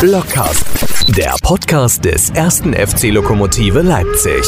Blockcast, der Podcast des ersten FC Lokomotive Leipzig.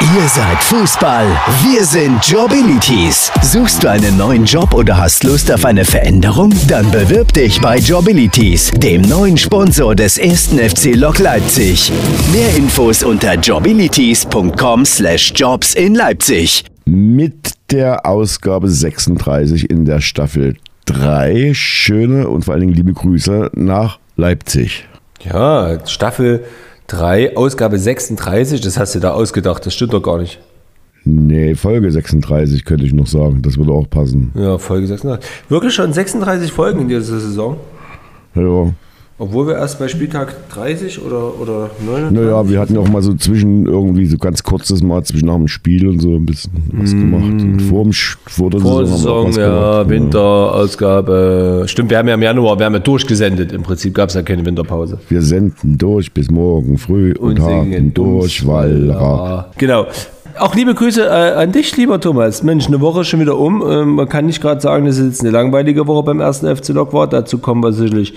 Ihr seid Fußball, wir sind Jobilities. Suchst du einen neuen Job oder hast Lust auf eine Veränderung? Dann bewirb dich bei Jobilities, dem neuen Sponsor des ersten FC Lok Leipzig. Mehr Infos unter jobilities.com/jobs in Leipzig. Mit der Ausgabe 36 in der Staffel 3. Schöne und vor allen Dingen liebe Grüße nach Leipzig. Ja, Staffel 3, Ausgabe 36, das hast du da ausgedacht, das stimmt doch gar nicht. Nee, Folge 36 könnte ich noch sagen, das würde auch passen. Ja, Folge 36. Wirklich schon 36 Folgen in dieser Saison? Ja. Obwohl wir erst bei Spieltag 30 oder, oder 39? Naja, wir hatten auch mal so zwischen irgendwie so ganz kurzes Mal zwischen nach dem Spiel und so ein bisschen was gemacht. Und vor, dem, vor der Vor Saison, haben wir auch Saison, ja, gemacht. Winterausgabe. Stimmt, wir haben ja im Januar, wir haben ja durchgesendet. Im Prinzip gab es ja keine Winterpause. Wir senden durch bis morgen früh und, haben durch Wallra. Genau. Auch liebe Grüße äh, an dich, lieber Thomas. Mensch, eine Woche ist schon wieder um. Ähm, man kann nicht gerade sagen, dass es jetzt eine langweilige Woche beim ersten FC Lok war. Dazu kommen wir sicherlich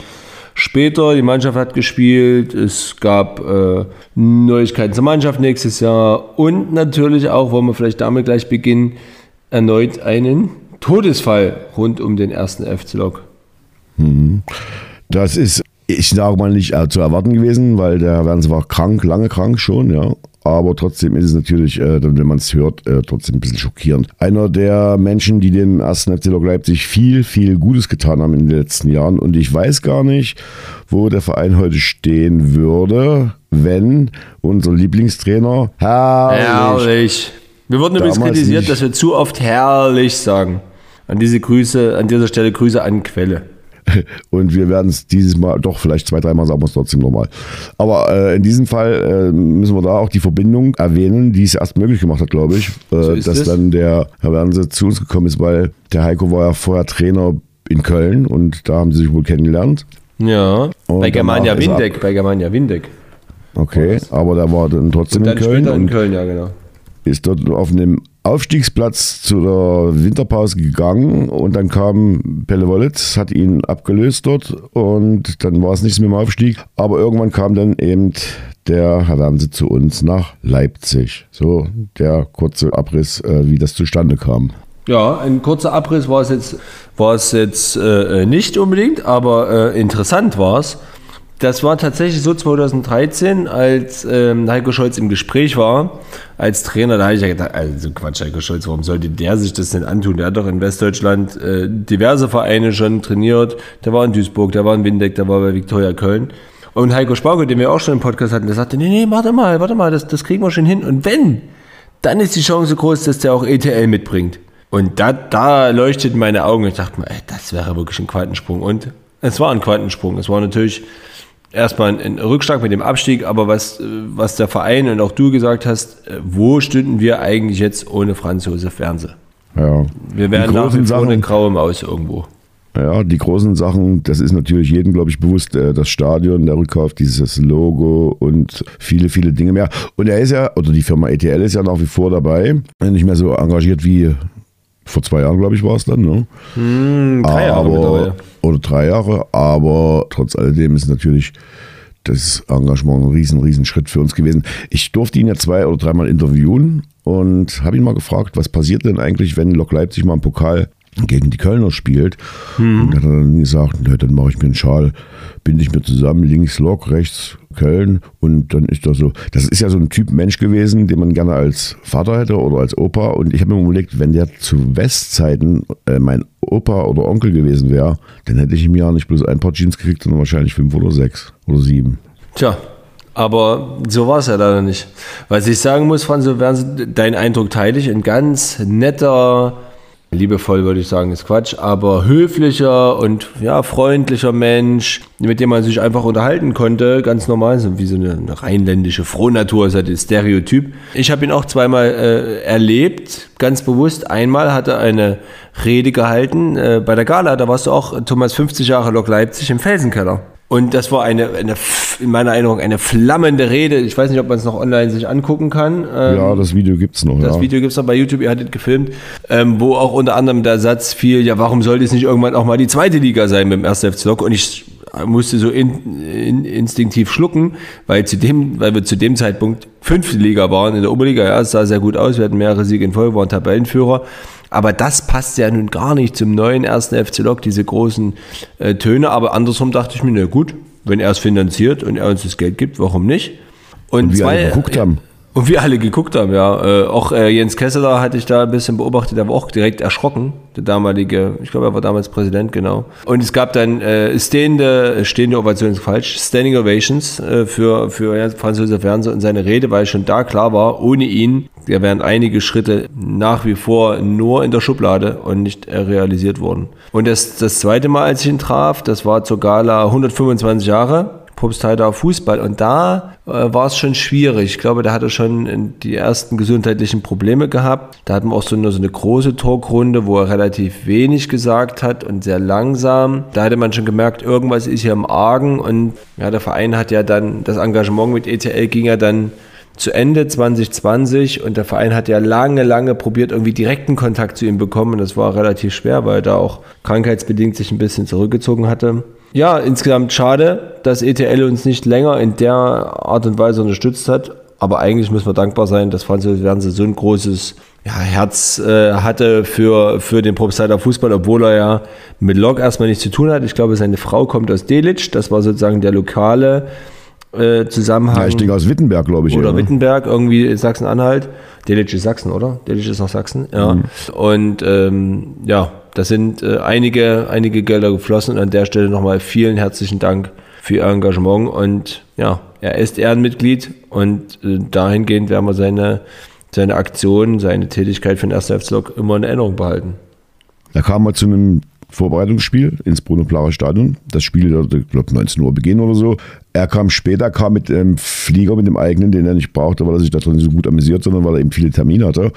später. Die Mannschaft hat gespielt. Es gab äh, Neuigkeiten zur Mannschaft nächstes Jahr. Und natürlich auch, wollen wir vielleicht damit gleich beginnen, erneut einen Todesfall rund um den ersten FC Lok. Das ist, ich sage mal, nicht äh, zu erwarten gewesen, weil der Werns war krank, lange krank schon, ja. Aber trotzdem ist es natürlich, äh, wenn man es hört, äh, trotzdem ein bisschen schockierend. Einer der Menschen, die den ersten FC Lok Leipzig viel, viel Gutes getan haben in den letzten Jahren. Und ich weiß gar nicht, wo der Verein heute stehen würde, wenn unser Lieblingstrainer herrlich, Herrlich. Wir wurden übrigens kritisiert, nicht. dass wir zu oft herrlich sagen. An diese Grüße, an dieser Stelle Grüße an Quelle. Und wir werden es dieses Mal, doch vielleicht zwei, dreimal sagen wir es trotzdem nochmal. Aber äh, in diesem Fall äh, müssen wir da auch die Verbindung erwähnen, die es erst möglich gemacht hat, glaube ich, äh, ist dass es. dann der Herr Wernse zu uns gekommen ist, weil der Heiko war ja vorher Trainer in Köln und da haben sie sich wohl kennengelernt. Ja. Und bei Germania er Windeck, bei Germania Windeck. Okay, aber der war dann trotzdem Und dann in Köln später in Köln, ja genau. ist dort auf einem Aufstiegsplatz zu der Winterpause gegangen und dann kam Pelle Wollitz, hat ihn abgelöst dort und dann war es nichts mit dem Aufstieg. Aber irgendwann kam dann eben der Herr Wernse zu uns nach Leipzig. So der kurze Abriss, äh, wie das zustande kam. Ja, ein kurzer Abriss war es jetzt, war es jetzt äh, nicht unbedingt, aber äh, interessant war es. Das war tatsächlich so 2013, als ähm, Heiko Scholz im Gespräch war als Trainer. Da habe ich ja gedacht, also so Quatsch, Heiko Scholz, warum sollte der sich das denn antun? Der hat doch in Westdeutschland äh, diverse Vereine schon trainiert. Der war in Duisburg, der war in Windeck, der war bei Viktoria Köln. Und Heiko Spauke, den wir auch schon im Podcast hatten, der sagte, nee, nee, warte mal, warte mal, das, das kriegen wir schon hin. Und wenn, dann ist die Chance groß, dass der auch ETL mitbringt. Und da, da leuchteten meine Augen. Ich dachte mir, ey, das wäre wirklich ein Quantensprung. Und es war ein Quantensprung. Es war natürlich erstmal ein, Rückschlag mit dem Abstieg, aber was, äh, was der Verein und auch du gesagt hast, äh, wo stünden wir eigentlich jetzt ohne Franz Josef Wernse? Ja. Wir wären nach wie großen vor eine graue Maus irgendwo. Ja, die großen Sachen, das ist natürlich jedem, glaube ich, bewusst, äh, das Stadion, der Rückkauf, dieses Logo und viele, viele Dinge mehr. Und er ist ja, oder die Firma ETL ist ja nach wie vor dabei, nicht mehr so engagiert wie vor zwei Jahren, glaube ich, war es dann, ne? drei Jahre aber. Oder drei Jahre, aber trotz alledem ist natürlich das Engagement ein riesen, riesen Schritt für uns gewesen. Ich durfte ihn ja zwei oder dreimal interviewen und habe ihn mal gefragt, was passiert denn eigentlich, wenn Lok Leipzig mal im Pokal gegen die Kölner spielt. Und hat er dann gesagt, dann mache ich mir einen Schal, binde ich mir zusammen, links Lok, rechts Köln und dann ist das so. Das ist ja so ein Typ Mensch gewesen, den man gerne als Vater hätte oder als Opa. Und ich habe mir überlegt, wenn der zu Westzeiten äh, mein Opa oder Onkel gewesen wäre, dann hätte ich im Jahr nicht bloß ein paar Jeans gekriegt, sondern wahrscheinlich fünf oder sechs oder sieben. Tja, aber so war es ja leider nicht. Was ich sagen muss, Franz, so werden Sie, dein Eindruck teile ich. Ein ganz netter, liebevoll würde ich sagen, ist Quatsch, aber höflicher und ja, freundlicher Mensch, mit dem man sich einfach unterhalten konnte. Ganz normal, so wie so eine, eine rheinländische Frohnatur, ist ja das Stereotyp. Ich habe ihn auch zweimal äh, erlebt, ganz bewusst. Einmal hat er eine Rede gehalten äh, bei der Gala, da warst du auch, Thomas, 50 Jahre Lok Leipzig im Felsenkeller. Und das war eine, eine, in meiner Erinnerung eine flammende Rede. Ich weiß nicht, ob man es noch online sich angucken kann. Ähm, ja, das Video gibt es noch. Das ja. Video gibt es noch bei YouTube, ihr hattet gefilmt, ähm, wo auch unter anderem der Satz fiel, ja, warum sollte es nicht irgendwann auch mal die zweite Liga sein mit dem 1. FC Lok? Und ich musste so in, in, instinktiv schlucken, weil, zu dem, weil wir zu dem Zeitpunkt fünfte Liga waren in der Oberliga. Ja, es sah sehr gut aus, wir hatten mehrere Siege in Folge, waren Tabellenführer. Aber das passt ja nun gar nicht zum neuen ersten FC Lok, diese großen äh, Töne. Aber andersrum dachte ich mir, na gut, wenn er es finanziert und er uns das Geld gibt, warum nicht? Und, und wir zwei, geguckt haben. Und wir alle geguckt haben, ja. Äh, auch äh, Jens Kesseler hatte ich da ein bisschen beobachtet, der war auch direkt erschrocken, der damalige, ich glaube, er war damals Präsident, genau. Und es gab dann äh, stehende, stehende Ovationen falsch, Standing Ovations äh, für, für ja, französische Fernsehen und seine Rede, weil schon da klar war, ohne ihn, da wären einige Schritte nach wie vor nur in der Schublade und nicht äh, realisiert worden. Und das, das zweite Mal, als ich ihn traf, das war zur Gala 125 Jahre Propstheiter Fußball. Und da äh, war es schon schwierig. Ich glaube, da hat er schon die ersten gesundheitlichen Probleme gehabt. Da hatten wir auch so eine, so eine große Talkrunde, wo er relativ wenig gesagt hat und sehr langsam. Da hatte man schon gemerkt, irgendwas ist hier im Argen. Und ja, der Verein hat ja dann, das Engagement mit ETL ging ja dann zu Ende 2020 und der Verein hat ja lange, lange probiert, irgendwie direkten Kontakt zu ihm bekommen. Und das war relativ schwer, weil er da auch krankheitsbedingt sich ein bisschen zurückgezogen hatte. Ja, insgesamt schade, dass ETL uns nicht länger in der Art und Weise unterstützt hat. Aber eigentlich müssen wir dankbar sein, dass Französisch Fernsehen so ein großes ja, Herz äh, hatte für, für den Propsteiler Fußball, obwohl er ja mit Lok erstmal nichts zu tun hat. Ich glaube, seine Frau kommt aus Delitzsch. Das war sozusagen der lokale äh, Zusammenhang. Ja, ich denke aus Wittenberg, glaube ich. Oder ja, ne? Wittenberg, irgendwie Sachsen-Anhalt. Delitzsch ist Sachsen, oder? Delitzsch ist noch Sachsen, ja. Mhm. Und ähm, ja, da sind äh, einige, einige Gelder geflossen und an der Stelle nochmal vielen herzlichen Dank für Ihr Engagement und ja, er ist Ehrenmitglied und äh, dahingehend werden wir seine, seine Aktion, seine Tätigkeit für den 1. FC Lok immer in Erinnerung behalten. Da kam er zu einem Vorbereitungsspiel ins Bruno Plare Stadion. Das Spiel sollte, ich glaube, 19 Uhr beginnen oder so. Er kam später, kam mit dem Flieger, mit dem eigenen, den er nicht brauchte, weil er sich da drin so gut amüsiert, sondern weil er eben viele Termine hatte.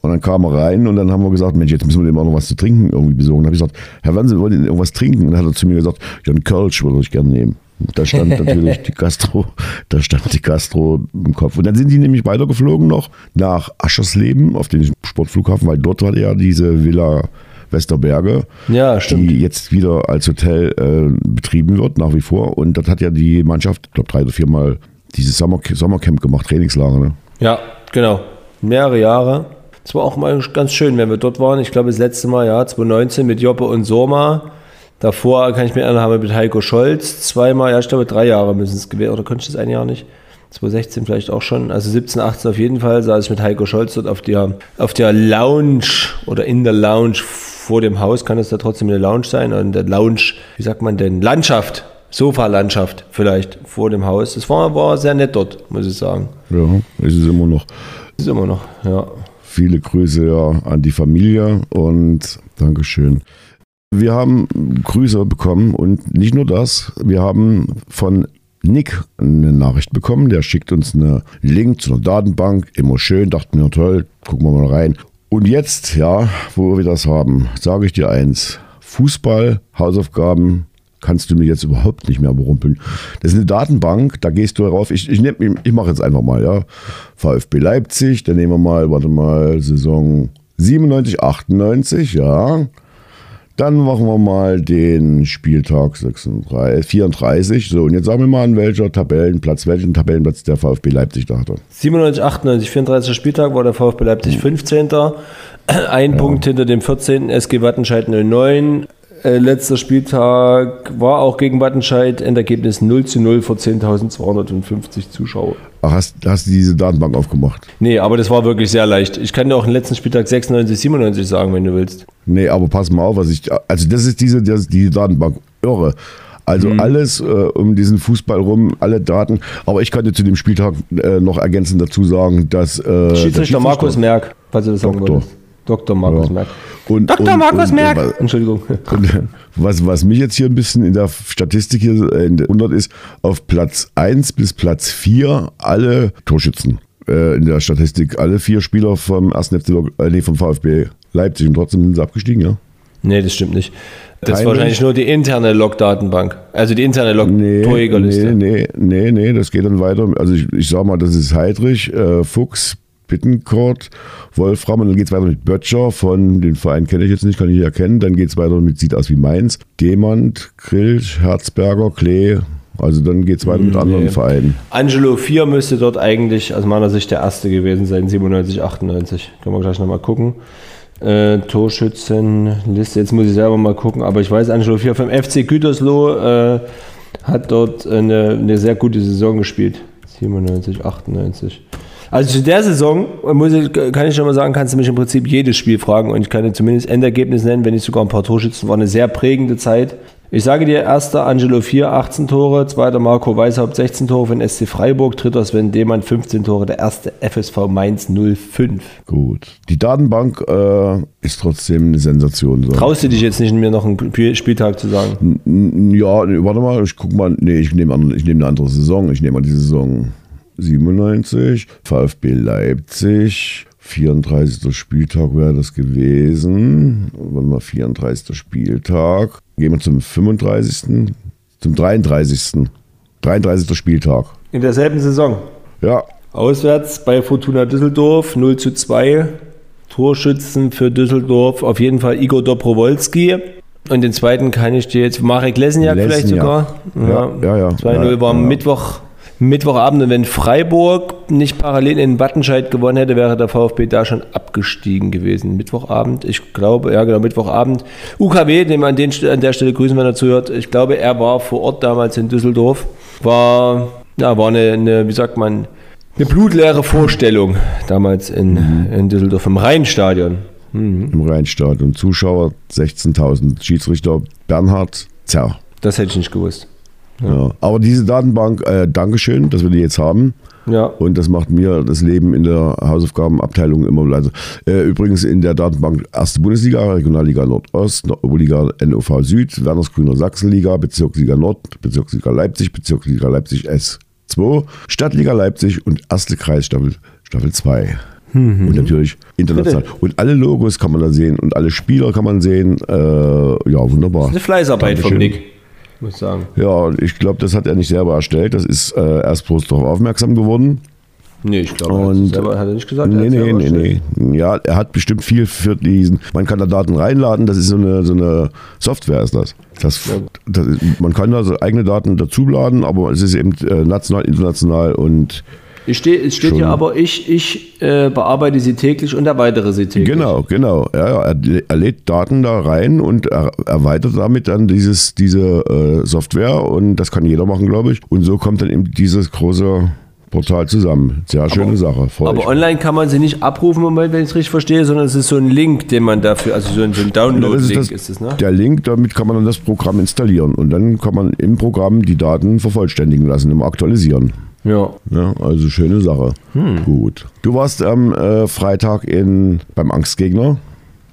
Und dann kam er rein und dann haben wir gesagt, Mensch, jetzt müssen wir dem auch noch was zu trinken irgendwie besorgen. Dann habe ich gesagt, Herr Wannsee, wollen Sie irgendwas trinken? Und dann hat er zu mir gesagt, ja, einen Kölsch würde ich gerne nehmen. Da stand natürlich die Gastro, da stand die Gastro im Kopf. Und dann sind die nämlich weitergeflogen noch nach Aschersleben auf den Sportflughafen, weil dort war ja diese Villa Westerberge, ja, die jetzt wieder als Hotel äh, betrieben wird, nach wie vor. Und das hat ja die Mannschaft, ich glaube, drei oder viermal dieses Sommer, Sommercamp gemacht, Trainingslager. Ne? Ja, genau. Mehrere Jahre. Es war auch mal ganz schön, wenn wir dort waren. Ich glaube, das letzte Mal, ja, 2019 mit Joppe und Soma. Davor kann ich mir erinnern, haben wir mit Heiko Scholz zweimal, ja, ich glaube, drei Jahre müssen es gewesen, oder könnte ich das ein Jahr nicht? 2016 vielleicht auch schon, also 17, 18 auf jeden Fall, saß ich mit Heiko Scholz dort auf der, auf der Lounge oder in der Lounge vor dem Haus, kann es da trotzdem eine Lounge sein und der Lounge, wie sagt man denn, Landschaft, Sofa-Landschaft vielleicht vor dem Haus. Das war, war sehr nett dort, muss ich sagen. Ja, ist es immer noch. Ist immer noch, ja. Viele Grüße ja an die Familie und Dankeschön. Wir haben Grüße bekommen und nicht nur das, wir haben von Nick eine Nachricht bekommen, der schickt uns einen Link zu einer Datenbank, immer schön, dachten wir, toll, gucken wir mal rein. Und jetzt, ja, wo wir das haben, sage ich dir eins, Fußball, Hausaufgaben, kannst du mir jetzt überhaupt nicht mehr berumpeln. Das ist eine Datenbank, da gehst du darauf. Ich, ich, ich mache jetzt einfach mal, ja. VfB Leipzig, dann nehmen wir mal, warte mal, Saison 97, 98, ja. Dann machen wir mal den Spieltag 36, 34. So, und jetzt sagen wir mal, an welcher Tabellenplatz, welchen Tabellenplatz der VfB Leipzig da hatte. 97, 98, 34. Spieltag war der VfB Leipzig 15. Ein ja. Punkt hinter dem 14. SG Wattenscheid 09. Äh, letzter Spieltag war auch gegen Wattenscheid, Endergebnis 0 zu 0 vor 10.250 Zuschauer. Ach, hast, hast du diese Datenbank aufgemacht? Nee, aber das war wirklich sehr leicht. Ich kann dir auch den letzten Spieltag 96, 97 sagen, wenn du willst. Nee, aber pass mal auf, was ich. Also, das ist diese, das, diese Datenbank. Irre. Also mhm. alles äh, um diesen Fußball rum, alle Daten. Aber ich könnte zu dem Spieltag äh, noch ergänzend dazu sagen, dass. Äh, Schiedsrichter, Markus Merck, falls du das sagen wolltest. Dr. Markus ja. Merck. Und, Dr. Und, Markus und, Merck. Entschuldigung. Und, was, was mich jetzt hier ein bisschen in der Statistik hier wundert, ist, auf Platz 1 bis Platz 4 alle Torschützen äh, in der Statistik. Alle vier Spieler vom ersten FC, äh, nee, vom VfB Leipzig und trotzdem sind sie abgestiegen, ja. Nee, das stimmt nicht. Das ist wahrscheinlich nur die interne Log-Datenbank. Also die interne Log-Torjägerliste. nee, nee, nee, nee, das geht dann weiter. Also ich, ich sag mal, das ist Heidrich, äh, Fuchs, Bittencourt, Wolfram und dann geht es weiter mit Böttcher von, den Verein kenne ich jetzt nicht, kann ich nicht erkennen. Dann geht es weiter mit Sieht aus wie Mainz, Demand, Krilch, Herzberger, Klee. Also dann geht es weiter mit anderen Nee. Vereinen. Angelo 4 müsste dort eigentlich aus meiner Sicht der erste gewesen sein, 97, 98. Können wir gleich nochmal gucken. Äh, Torschützenliste, jetzt muss ich selber mal gucken, aber ich weiß, Angelo 4 vom FC Gütersloh äh, hat dort eine, eine sehr gute Saison gespielt. 97, 98. Also zu der Saison muss ich, kann ich schon mal sagen, kannst du mich im Prinzip jedes Spiel fragen und ich kann dir zumindest Endergebnis nennen, wenn nicht sogar ein paar Torschützen. War eine sehr prägende Zeit. Ich sage dir, erster Angelo 4, 18 Tore, zweiter Marco Weishaupt 16 Tore für den SC Freiburg, dritter Sven Demann 15 Tore, der erste FSV Mainz 05. Gut. Die Datenbank äh, ist trotzdem eine Sensation. So. Traust du dich jetzt nicht, mir noch einen Spieltag zu sagen? N- Ja, warte mal, ich guck mal. Nee, ich nehme nehme eine andere Saison. Ich nehme mal die Saison 97, VfB Leipzig, 34. Spieltag wäre das gewesen. Warte mal, 34. Spieltag. Gehen wir zum 35. Zum 33. 33. Spieltag. In derselben Saison. Ja, Auswärts bei Fortuna Düsseldorf 0 zu 2. Torschützen für Düsseldorf auf jeden Fall Igor Dobrowolski. Und den zweiten kann ich dir jetzt, Marek Lesniak vielleicht Lesniak. sogar. Ja, ja, ja. 2-0 Ja, war am ja. Mittwoch, Mittwochabend. Und wenn Freiburg nicht parallel in Wattenscheid gewonnen hätte, wäre der VfB da schon abgestiegen gewesen. Mittwochabend, ich glaube, ja genau, Mittwochabend. UKW, dem an, den, an der Stelle grüßen, wenn er zuhört. Ich glaube, er war vor Ort damals in Düsseldorf. War, ja, war eine, eine wie sagt man, eine blutleere Vorstellung damals in, Mhm. in Düsseldorf im Rheinstadion. im Rheinstadion. Zuschauer 16.000. Schiedsrichter Bernhard Zerr. Das hätte ich nicht gewusst. Ja. Aber diese Datenbank, äh, Dankeschön, dass wir die jetzt haben. Ja. Und das macht mir das Leben in der Hausaufgabenabteilung immer leiser. Äh, übrigens in der Datenbank Erste Bundesliga, Regionalliga Nordost, Oberliga NOV Süd, Wernersgrüner Sachsenliga, Bezirksliga Nord, Bezirksliga Leipzig, Bezirksliga Leipzig S2, Stadtliga Leipzig und erste Kreisstaffel Staffel 2. Und natürlich international. Und alle Logos kann man da sehen und alle Spieler kann man sehen. Äh, ja, wunderbar. Eine Fleißarbeit vom Dankeschön. Nick, muss ich sagen. Ja, ich glaube, das hat er nicht selber erstellt. Das ist äh, erst bloß darauf aufmerksam geworden. Nee, ich glaube, er hat, Und- selber, hat er nicht gesagt. er Nee, hat es nee, nee, erstellt. nee. Ja, er hat bestimmt viel für diesen. Man kann da Daten reinladen, das ist so eine, so eine Software, ist das. das, das ist, man kann da so eigene Daten dazuladen, aber es ist eben äh, national, international und Ich steh, es steht hier aber, ich, ich äh, bearbeite sie täglich und erweitere sie täglich. genau, genau. Ja, ja, er, er lädt Daten da rein und er, erweitert damit dann dieses, diese äh, Software und das kann jeder machen, glaube ich. Und so kommt dann eben dieses große Portal zusammen. Sehr schöne Sache. Aber ich. online kann man sie nicht abrufen, Moment, wenn ich es richtig verstehe, sondern es ist so ein Link, den man dafür, also so ein, so ein Download-Link ist, ist, es, ne? der Link, damit kann man dann das Programm installieren und dann kann man im Programm die Daten vervollständigen lassen, immer aktualisieren. Ja. Ja, also schöne Sache. Hm. Gut. Du warst am äh, Freitag in, beim Angstgegner.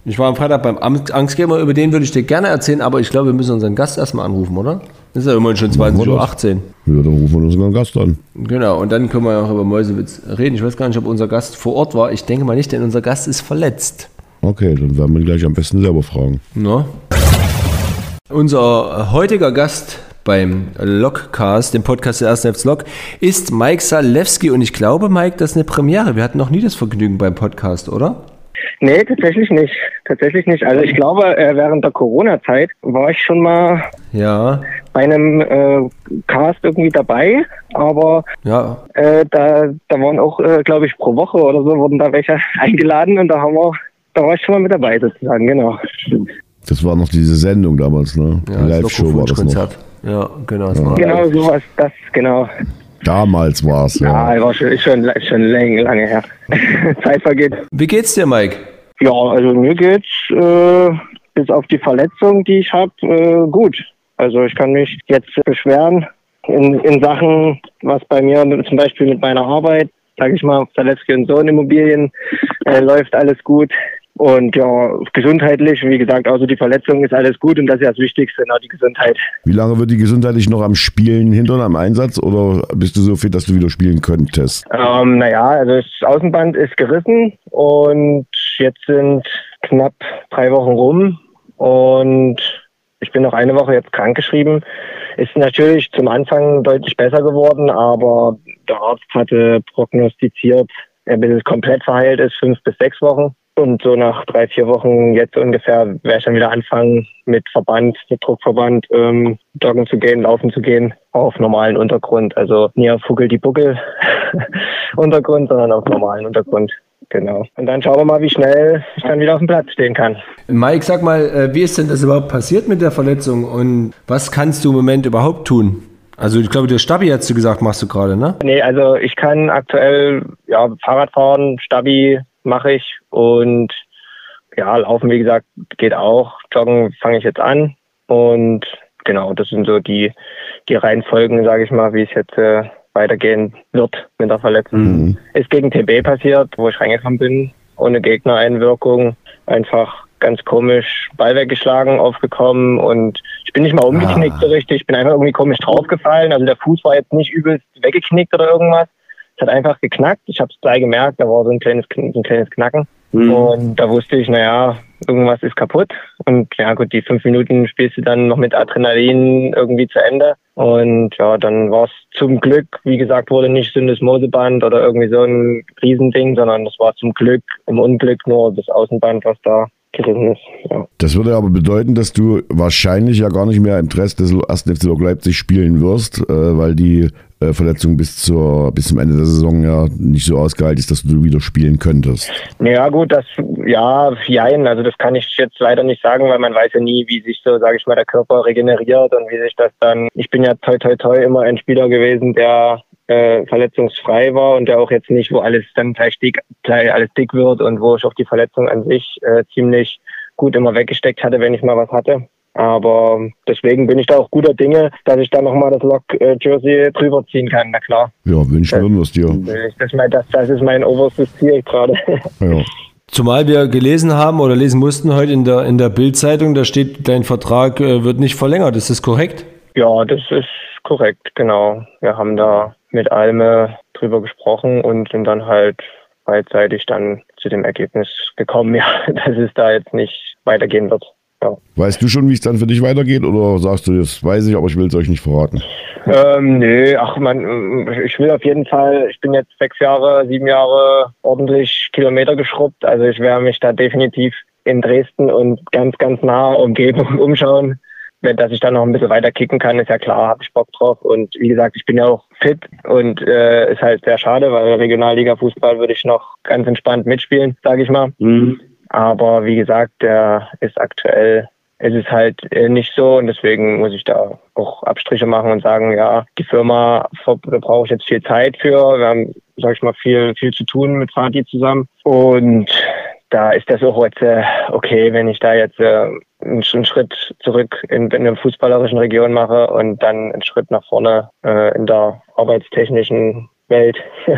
Ich war am Freitag beim Angstgamer, über den würde ich dir gerne erzählen, aber ich glaube, wir müssen unseren Gast erstmal anrufen, oder? Das ist ja immerhin schon Machen wir 20.18 Uhr. Ja, dann rufen wir unseren Gast an. Genau, und dann können wir ja auch über Mäusewitz reden. Ich weiß gar nicht, ob unser Gast vor Ort war. Ich denke mal nicht, denn unser Gast ist verletzt. Okay, dann werden wir ihn gleich am besten selber fragen. No? Unser heutiger Gast beim Logcast, dem Podcast der 1. FC Log, ist Mike Salewski. Und ich glaube, Mike, das ist eine Premiere. Wir hatten noch nie das Vergnügen beim Podcast, oder? Nee, tatsächlich nicht. Tatsächlich nicht. Also ich glaube, äh, während der Corona-Zeit war ich schon mal Ja, bei einem äh, Cast irgendwie dabei, aber ja. äh, da, da waren auch, äh, glaube ich, pro Woche oder so wurden da welche eingeladen und da haben wir, da war ich schon mal mit dabei sozusagen, genau. Das war noch diese Sendung damals, ne? ja Die Live-Show war das noch. Ja, genau. War Genau sowas, das, genau. Damals war es, Ja, ja. war schon, schon, schon lange, lange her. Zeit vergeht. Wie geht's dir, Mike? Ja, also mir geht's äh, bis auf die Verletzung, die ich habe, äh, gut. Also ich kann mich jetzt beschweren in, in Sachen, was bei mir zum Beispiel mit meiner Arbeit, sage ich mal, Zaleski und Sohn Immobilien, äh, läuft alles gut. Und ja, gesundheitlich, wie gesagt, außer die Verletzung ist alles gut und das ist ja das Wichtigste, ne, die Gesundheit. Wie lange wird die gesundheitlich noch am Spielen hindern, am Einsatz? Oder bist du so fit, dass du wieder spielen könntest? Ähm, naja, also das Außenband ist gerissen und jetzt sind knapp drei Wochen rum und ich bin noch eine Woche jetzt krankgeschrieben. Ist natürlich zum Anfang deutlich besser geworden, aber der Arzt hatte prognostiziert, bis es komplett verheilt ist, fünf bis sechs Wochen. Und so nach drei, vier Wochen jetzt ungefähr werde ich dann wieder anfangen mit Verband, mit Druckverband, ähm, joggen zu gehen, laufen zu gehen, auf normalen Untergrund. Also nie auf Fuckel die Buckel Untergrund, sondern auf normalen Untergrund. Genau. Und dann schauen wir mal, wie schnell ich dann wieder auf dem Platz stehen kann. Mike, sag mal, äh, wie ist denn das überhaupt passiert mit der Verletzung und was kannst du im Moment überhaupt tun? Also ich glaube, der Stabi hast du gesagt, machst du gerade, ne? Nee, also ich kann aktuell ja, Fahrrad fahren, Stabi mache ich und ja, laufen, wie gesagt, geht auch. Joggen fange ich jetzt an und genau, das sind so die, die Reihenfolgen, sage ich mal, wie es jetzt äh, weitergehen wird mit der Verletzung. Mhm. Ist gegen TB passiert, wo ich reingekommen bin, ohne Gegnereinwirkung. Einfach ganz komisch Ball weggeschlagen, aufgekommen und ich bin nicht mal umgeknickt ah. so richtig. Ich bin einfach irgendwie komisch draufgefallen. Also der Fuß war jetzt nicht übelst weggeknickt oder irgendwas. Es hat einfach geknackt. Ich habe es gleich gemerkt, da war so ein kleines, ein kleines Knacken. Mhm. Und da wusste ich, naja, irgendwas ist kaputt. Und ja gut, die fünf Minuten spielst du dann noch mit Adrenalin irgendwie zu Ende. Und ja, dann war es zum Glück, wie gesagt, wurde nicht Syndesmoseband oder irgendwie so ein Riesending, sondern es war zum Glück im Unglück nur das Außenband, was da gerissen ist. Ja. Das würde aber bedeuten, dass du wahrscheinlich ja gar nicht mehr im Dress des 1. FC Leipzig spielen wirst, äh, weil die äh, Verletzung bis, zur, bis zum Ende der Saison ja nicht so ausgehalten ist, dass du wieder spielen könntest. Ja gut, das ja, jein, also das kann ich jetzt leider nicht sagen, weil man weiß ja nie, wie sich so, sage ich mal, der Körper regeneriert und wie sich das dann. Ich bin ja toi toi toi immer ein Spieler gewesen, der äh, verletzungsfrei war und der auch jetzt nicht, wo alles dann gleich dick, gleich alles dick wird und wo ich auch die Verletzung an sich äh, ziemlich gut immer weggesteckt hatte, wenn ich mal was hatte. Aber deswegen bin ich da auch guter Dinge, dass ich da nochmal das Lock-Jersey äh, drüber ziehen kann, na klar. Ja, wünschen wir es dir. Das, das, das, ist mein oberstes Ziel gerade. Ja. Zumal wir gelesen haben oder lesen mussten heute in der, in der Bildzeitung, da steht, dein Vertrag äh, wird nicht verlängert. Ist das korrekt? Ja, das ist korrekt, genau. Wir haben da mit Alme drüber gesprochen und sind dann halt beidseitig dann zu dem Ergebnis gekommen, ja, dass es da jetzt nicht weitergehen wird. Ja. Weißt du schon, wie es dann für dich weitergeht oder sagst du, das weiß ich, aber ich will es euch nicht verraten? Ähm, nee, ach man, ich will auf jeden Fall, ich bin jetzt sechs Jahre, sieben Jahre ordentlich Kilometer geschrubbt, also ich werde mich da definitiv in Dresden und ganz, ganz nah Umgebung umschauen. Wenn, dass ich dann noch ein bisschen weiter kicken kann, ist ja klar, habe ich Bock drauf. Und wie gesagt, ich bin ja auch fit und äh, ist halt sehr schade, weil Regionalliga-Fußball würde ich noch ganz entspannt mitspielen, sage ich mal. Mhm. Aber wie gesagt, der ist aktuell, es ist halt äh, nicht so und deswegen muss ich da auch Abstriche machen und sagen, ja, die Firma da brauche ich jetzt viel Zeit für. Wir haben, sag ich mal, viel, viel zu tun mit Fatih zusammen. Und da ist das auch jetzt äh, okay, wenn ich da jetzt äh, einen, Schritt zurück in, in einer fußballerischen Region mache und dann einen Schritt nach vorne äh, in der arbeitstechnischen Welt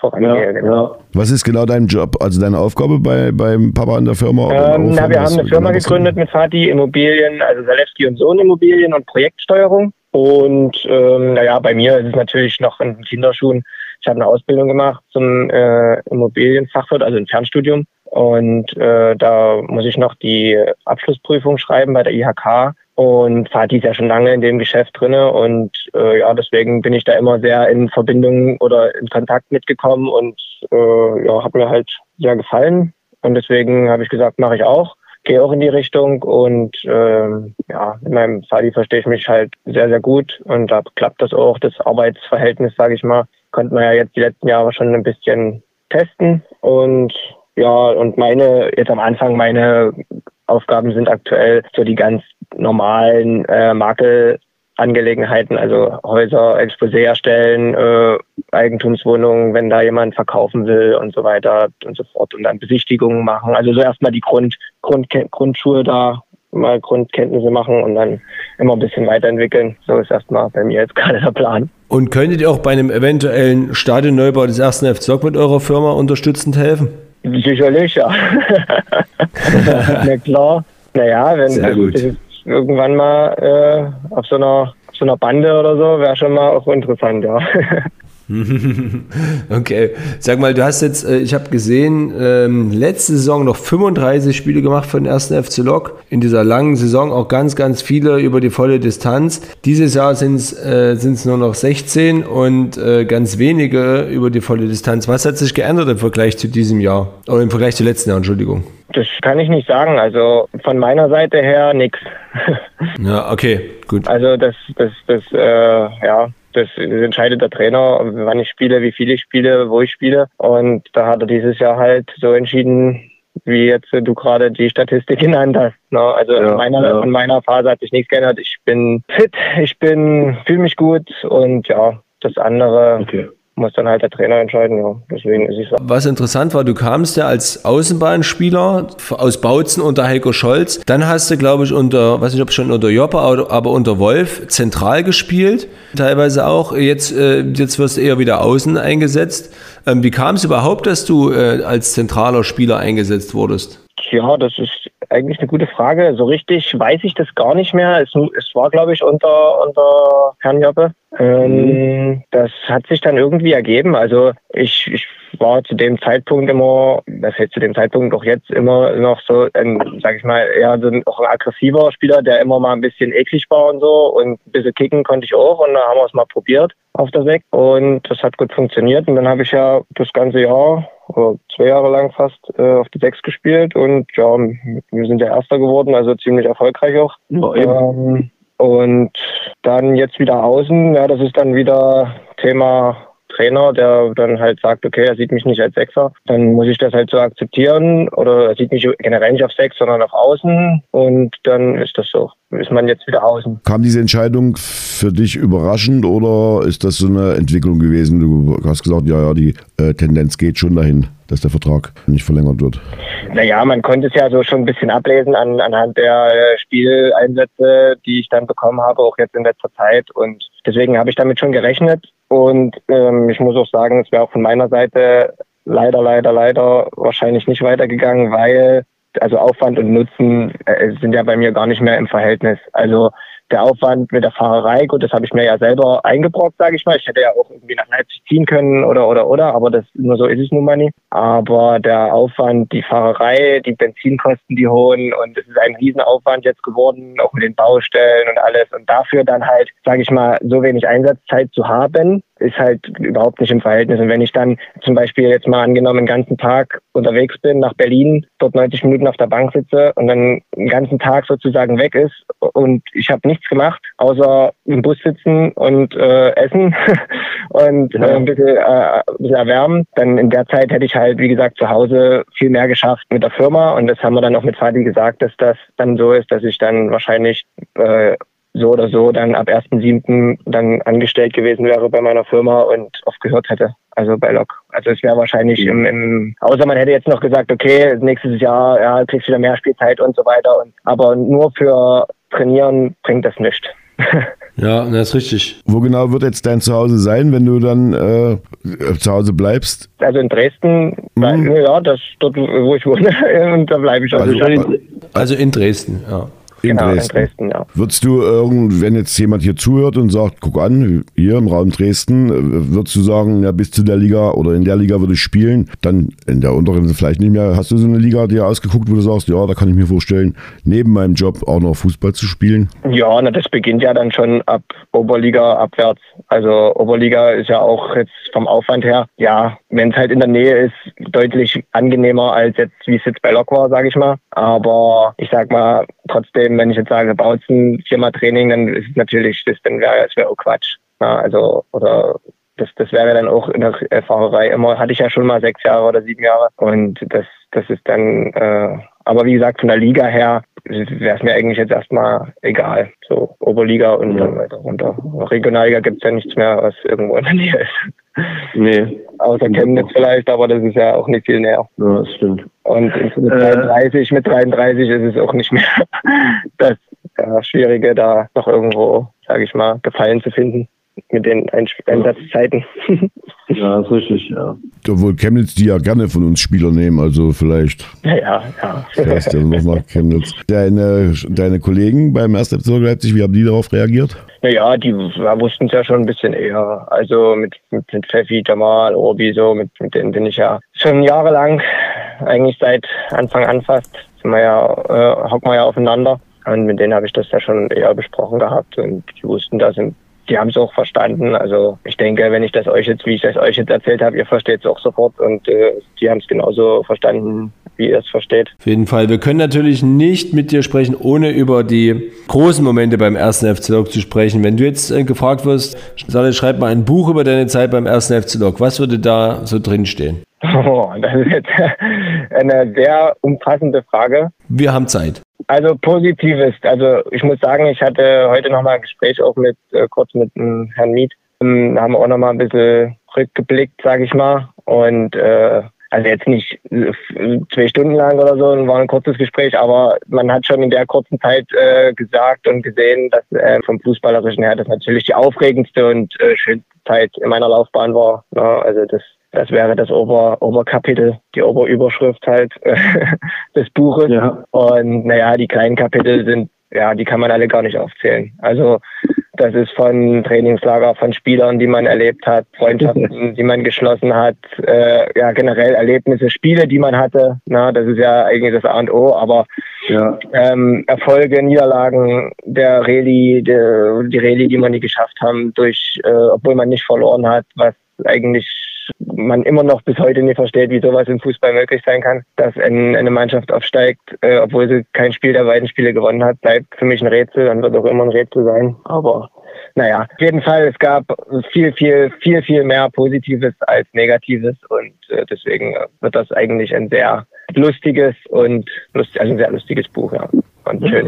vorangehe. Ja, genau. Was ist genau dein Job, also deine Aufgabe bei, beim Papa in der Firma? Ähm, na, wir haben eine Firma genau gegründet mit Vati Immobilien, also Salewski und Sohn Immobilien und Projektsteuerung. Und ähm, naja, bei mir ist es natürlich noch in Kinderschuhen. Ich habe eine Ausbildung gemacht zum äh, Immobilienfachwirt, also ein Fernstudium. Und äh, da muss ich noch die Abschlussprüfung schreiben bei der IHK. Und Fatih ist ja schon lange in dem Geschäft drinne und äh, ja, deswegen bin ich da immer sehr in Verbindung oder in Kontakt mitgekommen und äh, ja, hat mir halt sehr gefallen. Und deswegen habe ich gesagt, mache ich auch, gehe auch in die Richtung und äh, ja, mit meinem Fadi verstehe ich mich halt sehr, sehr gut und da klappt das auch, das Arbeitsverhältnis, sage ich mal, konnte man ja jetzt die letzten Jahre schon ein bisschen testen und ja, und meine, jetzt am Anfang, meine Aufgaben sind aktuell so die ganz normalen äh, Makelangelegenheiten, also Häuser, Exposé erstellen, äh, Eigentumswohnungen, wenn da jemand verkaufen will und so weiter und so fort und dann Besichtigungen machen. Also so erstmal die Grund, Grund, Grundschuhe da mal Grundkenntnisse machen und dann immer ein bisschen weiterentwickeln. So ist erstmal bei mir jetzt gerade der Plan. Und könntet ihr auch bei einem eventuellen Stadionneubau des ersten FC mit eurer Firma unterstützend helfen? Sicherlich, ja. Na klar. Naja, wenn Sehr gut. irgendwann mal äh, auf so einer so einer Bande oder so, wäre schon mal auch interessant, ja. okay. Sag mal, du hast jetzt, äh, ich habe gesehen, ähm, letzte Saison noch 35 Spiele gemacht für den ersten FC Lok. In dieser langen Saison auch ganz, ganz viele über die volle Distanz. Dieses Jahr sind es äh, nur noch 16 und äh, ganz wenige über die volle Distanz. Was hat sich geändert im Vergleich zu diesem Jahr? Oder im Vergleich zu letzten Jahr, Entschuldigung. Das kann ich nicht sagen. Also von meiner Seite her nichts. Ja, okay, gut. Also das, das, das, äh, ja, das entscheidet der Trainer, wann ich spiele, wie viel ich spiele, wo ich spiele. Und da hat er dieses Jahr halt so entschieden, wie jetzt du gerade die Statistik genannt hast. Ne? Also ja, in, meiner, ja. in meiner Phase hat sich nichts geändert. Ich bin fit, ich bin, fühle mich gut und ja, das andere. Okay muss dann halt der Trainer entscheiden. Ja. Deswegen ist es so. Was interessant war, du kamst ja als Außenbahnspieler aus Bautzen unter Heiko Scholz. Dann hast du, glaube ich, unter, weiß nicht, ob schon unter Joppa, aber unter Wolf zentral gespielt. Teilweise auch. Jetzt, äh, jetzt wirst du eher wieder außen eingesetzt. Ähm, wie kam es überhaupt, dass du äh, als zentraler Spieler eingesetzt wurdest? Ja, das ist eigentlich eine gute Frage. So richtig weiß ich das gar nicht mehr. Es, es war, glaube ich, unter, unter Herrn Joppe. Ähm, mhm. Das hat sich dann irgendwie ergeben. Also ich, ich war zu dem Zeitpunkt immer, das heißt zu dem Zeitpunkt auch jetzt immer noch so, ein, sag ich mal, eher so ein, auch ein aggressiver Spieler, der immer mal ein bisschen eklig war und so und ein bisschen kicken konnte ich auch und da haben wir es mal probiert auf der Sechs und das hat gut funktioniert und dann habe ich ja das ganze Jahr oder zwei Jahre lang fast äh, auf die Sechs gespielt und ja, wir sind der Erster geworden, also ziemlich erfolgreich auch. Ja, ähm, und dann jetzt wieder außen, ja, das ist dann wieder Thema Trainer, der dann halt sagt, okay, er sieht mich nicht als Sechser, dann muss ich das halt so akzeptieren oder er sieht mich generell nicht auf Sechs, sondern auf Außen und dann ist das so. Ist man jetzt wieder außen. Kam diese Entscheidung für dich überraschend oder ist das so eine Entwicklung gewesen? Du hast gesagt, ja, ja, die äh, Tendenz geht schon dahin, dass der Vertrag nicht verlängert wird. Naja, man konnte es ja so schon ein bisschen ablesen an, anhand der äh, Spieleinsätze, die ich dann bekommen habe, auch jetzt in letzter Zeit. Und deswegen habe ich damit schon gerechnet. Und ähm, ich muss auch sagen, es wäre auch von meiner Seite leider, leider, leider wahrscheinlich nicht weitergegangen, weil also Aufwand und Nutzen äh, sind ja bei mir gar nicht mehr im Verhältnis. Also der Aufwand mit der Fahrerei, gut, das habe ich mir ja selber eingebrockt, sage ich mal. Ich hätte ja auch irgendwie nach Leipzig ziehen können oder oder oder, aber das nur so ist es nun mal nicht. Aber der Aufwand, die Fahrerei, die Benzinkosten, die hohen und es ist ein Riesenaufwand jetzt geworden, auch mit den Baustellen und alles. Und dafür dann halt, sage ich mal, so wenig Einsatzzeit zu haben, ist halt überhaupt nicht im Verhältnis. Und wenn ich dann zum Beispiel jetzt mal angenommen einen ganzen Tag unterwegs bin nach Berlin, dort 90 Minuten auf der Bank sitze und dann einen ganzen Tag sozusagen weg ist und ich habe nichts gemacht, außer im Bus sitzen und äh, essen und äh, ein, bisschen, äh, ein bisschen erwärmen, dann in der Zeit hätte ich halt, wie gesagt, zu Hause viel mehr geschafft mit der Firma und das haben wir dann auch mit Fadi gesagt, dass das dann so ist, dass ich dann wahrscheinlich äh, so oder so dann ab 1.7. dann angestellt gewesen wäre bei meiner Firma und oft gehört hätte. Also bei Lok. Also es wäre wahrscheinlich im, im, außer man hätte jetzt noch gesagt, okay, nächstes Jahr, ja, kriegst wieder mehr Spielzeit und so weiter. Und, aber nur für Trainieren bringt das nichts. Ja, das ist richtig. Wo genau wird jetzt dein Zuhause sein, wenn du dann äh, zu Hause bleibst? Also in Dresden, mhm. ja, das dort, wo ich wohne, und da bleibe ich auch. Also, also in Dresden, ja. In, genau, Dresden. in Dresden. ja. Würdest du, wenn jetzt jemand hier zuhört und sagt, guck an, hier im Raum Dresden, würdest du sagen, ja, bis zu der Liga oder in der Liga würde ich spielen, dann in der unteren vielleicht nicht mehr. Hast du so eine Liga dir ausgeguckt, wo du sagst, ja, da kann ich mir vorstellen, neben meinem Job auch noch Fußball zu spielen? Ja, na, das beginnt ja dann schon ab Oberliga abwärts. Also Oberliga ist ja auch jetzt vom Aufwand her, ja, wenn es halt in der Nähe ist, deutlich angenehmer als jetzt, wie es jetzt bei Lok war, sage ich mal. Aber ich sag mal, trotzdem, wenn ich jetzt sage, Bautzen, viermal Training, dann ist es natürlich, das, dann wäre es wäre auch Quatsch. Ja, also, oder das, das wäre dann auch in der Fahrerei immer, hatte ich ja schon mal sechs Jahre oder sieben Jahre. Und das, das ist dann, äh, aber wie gesagt, von der Liga her wäre es mir eigentlich jetzt erstmal egal. So Oberliga und dann weiter runter. Regionalliga gibt es ja nichts mehr, was irgendwo in der Nähe ist. Nee. Außer Chemnitz vielleicht, aber das ist ja auch nicht viel näher. Ja, das stimmt. Und mit 33, äh, mit 33 ist es auch nicht mehr das ja, Schwierige, da noch irgendwo, sage ich mal, Gefallen zu finden. Mit den Einsatzzeiten. ja, ist richtig, ja. Obwohl Chemnitz die ja gerne von uns Spieler nehmen, also vielleicht. Ja, ja. ja. Fährst du nochmal Chemnitz. Deine, deine Kollegen beim 1. FC Leipzig, wie haben die darauf reagiert? Naja, die wussten es ja schon ein bisschen eher. Also mit, mit, mit Pfeffi, Jamal, Orbi, so, mit, mit denen bin ich ja schon jahrelang, eigentlich seit Anfang an fast, sind wir ja, äh, hocken wir ja aufeinander. Und mit denen habe ich das ja schon eher besprochen gehabt und die wussten das und die haben es auch verstanden. Also ich denke, wenn ich das euch jetzt, wie ich das euch jetzt erzählt habe, ihr versteht es auch sofort und äh, die haben es genauso verstanden, wie ihr es versteht. Auf jeden Fall. Wir können natürlich nicht mit dir sprechen, ohne über die großen Momente beim ersten FC Lok zu sprechen. Wenn du jetzt äh, gefragt wirst, Salle, schreib mal ein Buch über deine Zeit beim ersten FC Lok. Was würde da so drinstehen? Oh, das ist jetzt eine sehr umfassende Frage. Wir haben Zeit. Also positives. Also ich muss sagen, ich hatte heute nochmal ein Gespräch auch mit äh, kurz mit dem Herrn Miet. Ähm, haben auch nochmal ein bisschen rückgeblickt, sage ich mal. Und äh, also jetzt nicht zwei Stunden lang oder so, war ein kurzes Gespräch, aber man hat schon in der kurzen Zeit äh, gesagt und gesehen, dass äh, vom Fußballerischen her das natürlich die aufregendste und äh, schönste Zeit in meiner Laufbahn war. Ne? Also das das wäre das Ober Oberkapitel, die Oberüberschrift halt des Buches. Ja. Und naja, die kleinen Kapitel sind, ja, die kann man alle gar nicht aufzählen. Also das ist von Trainingslager, von Spielern, die man erlebt hat, Freundschaften, die man geschlossen hat, äh, ja generell Erlebnisse, Spiele, die man hatte. Na, das ist ja eigentlich das A und O, aber ja. ähm, Erfolge, Niederlagen, der Rallye, der, die Rallye, die man nie geschafft haben, durch, äh, obwohl man nicht verloren hat, was eigentlich man immer noch bis heute nicht versteht, wie sowas im Fußball möglich sein kann, dass eine Mannschaft aufsteigt, äh, obwohl sie kein Spiel der beiden Spiele gewonnen hat, bleibt für mich ein Rätsel und wird auch immer ein Rätsel sein. Aber naja, auf jeden Fall, es gab viel, viel, viel, viel mehr Positives als Negatives und äh, deswegen wird das eigentlich ein sehr lustiges und lust also ein sehr lustiges Buch, ja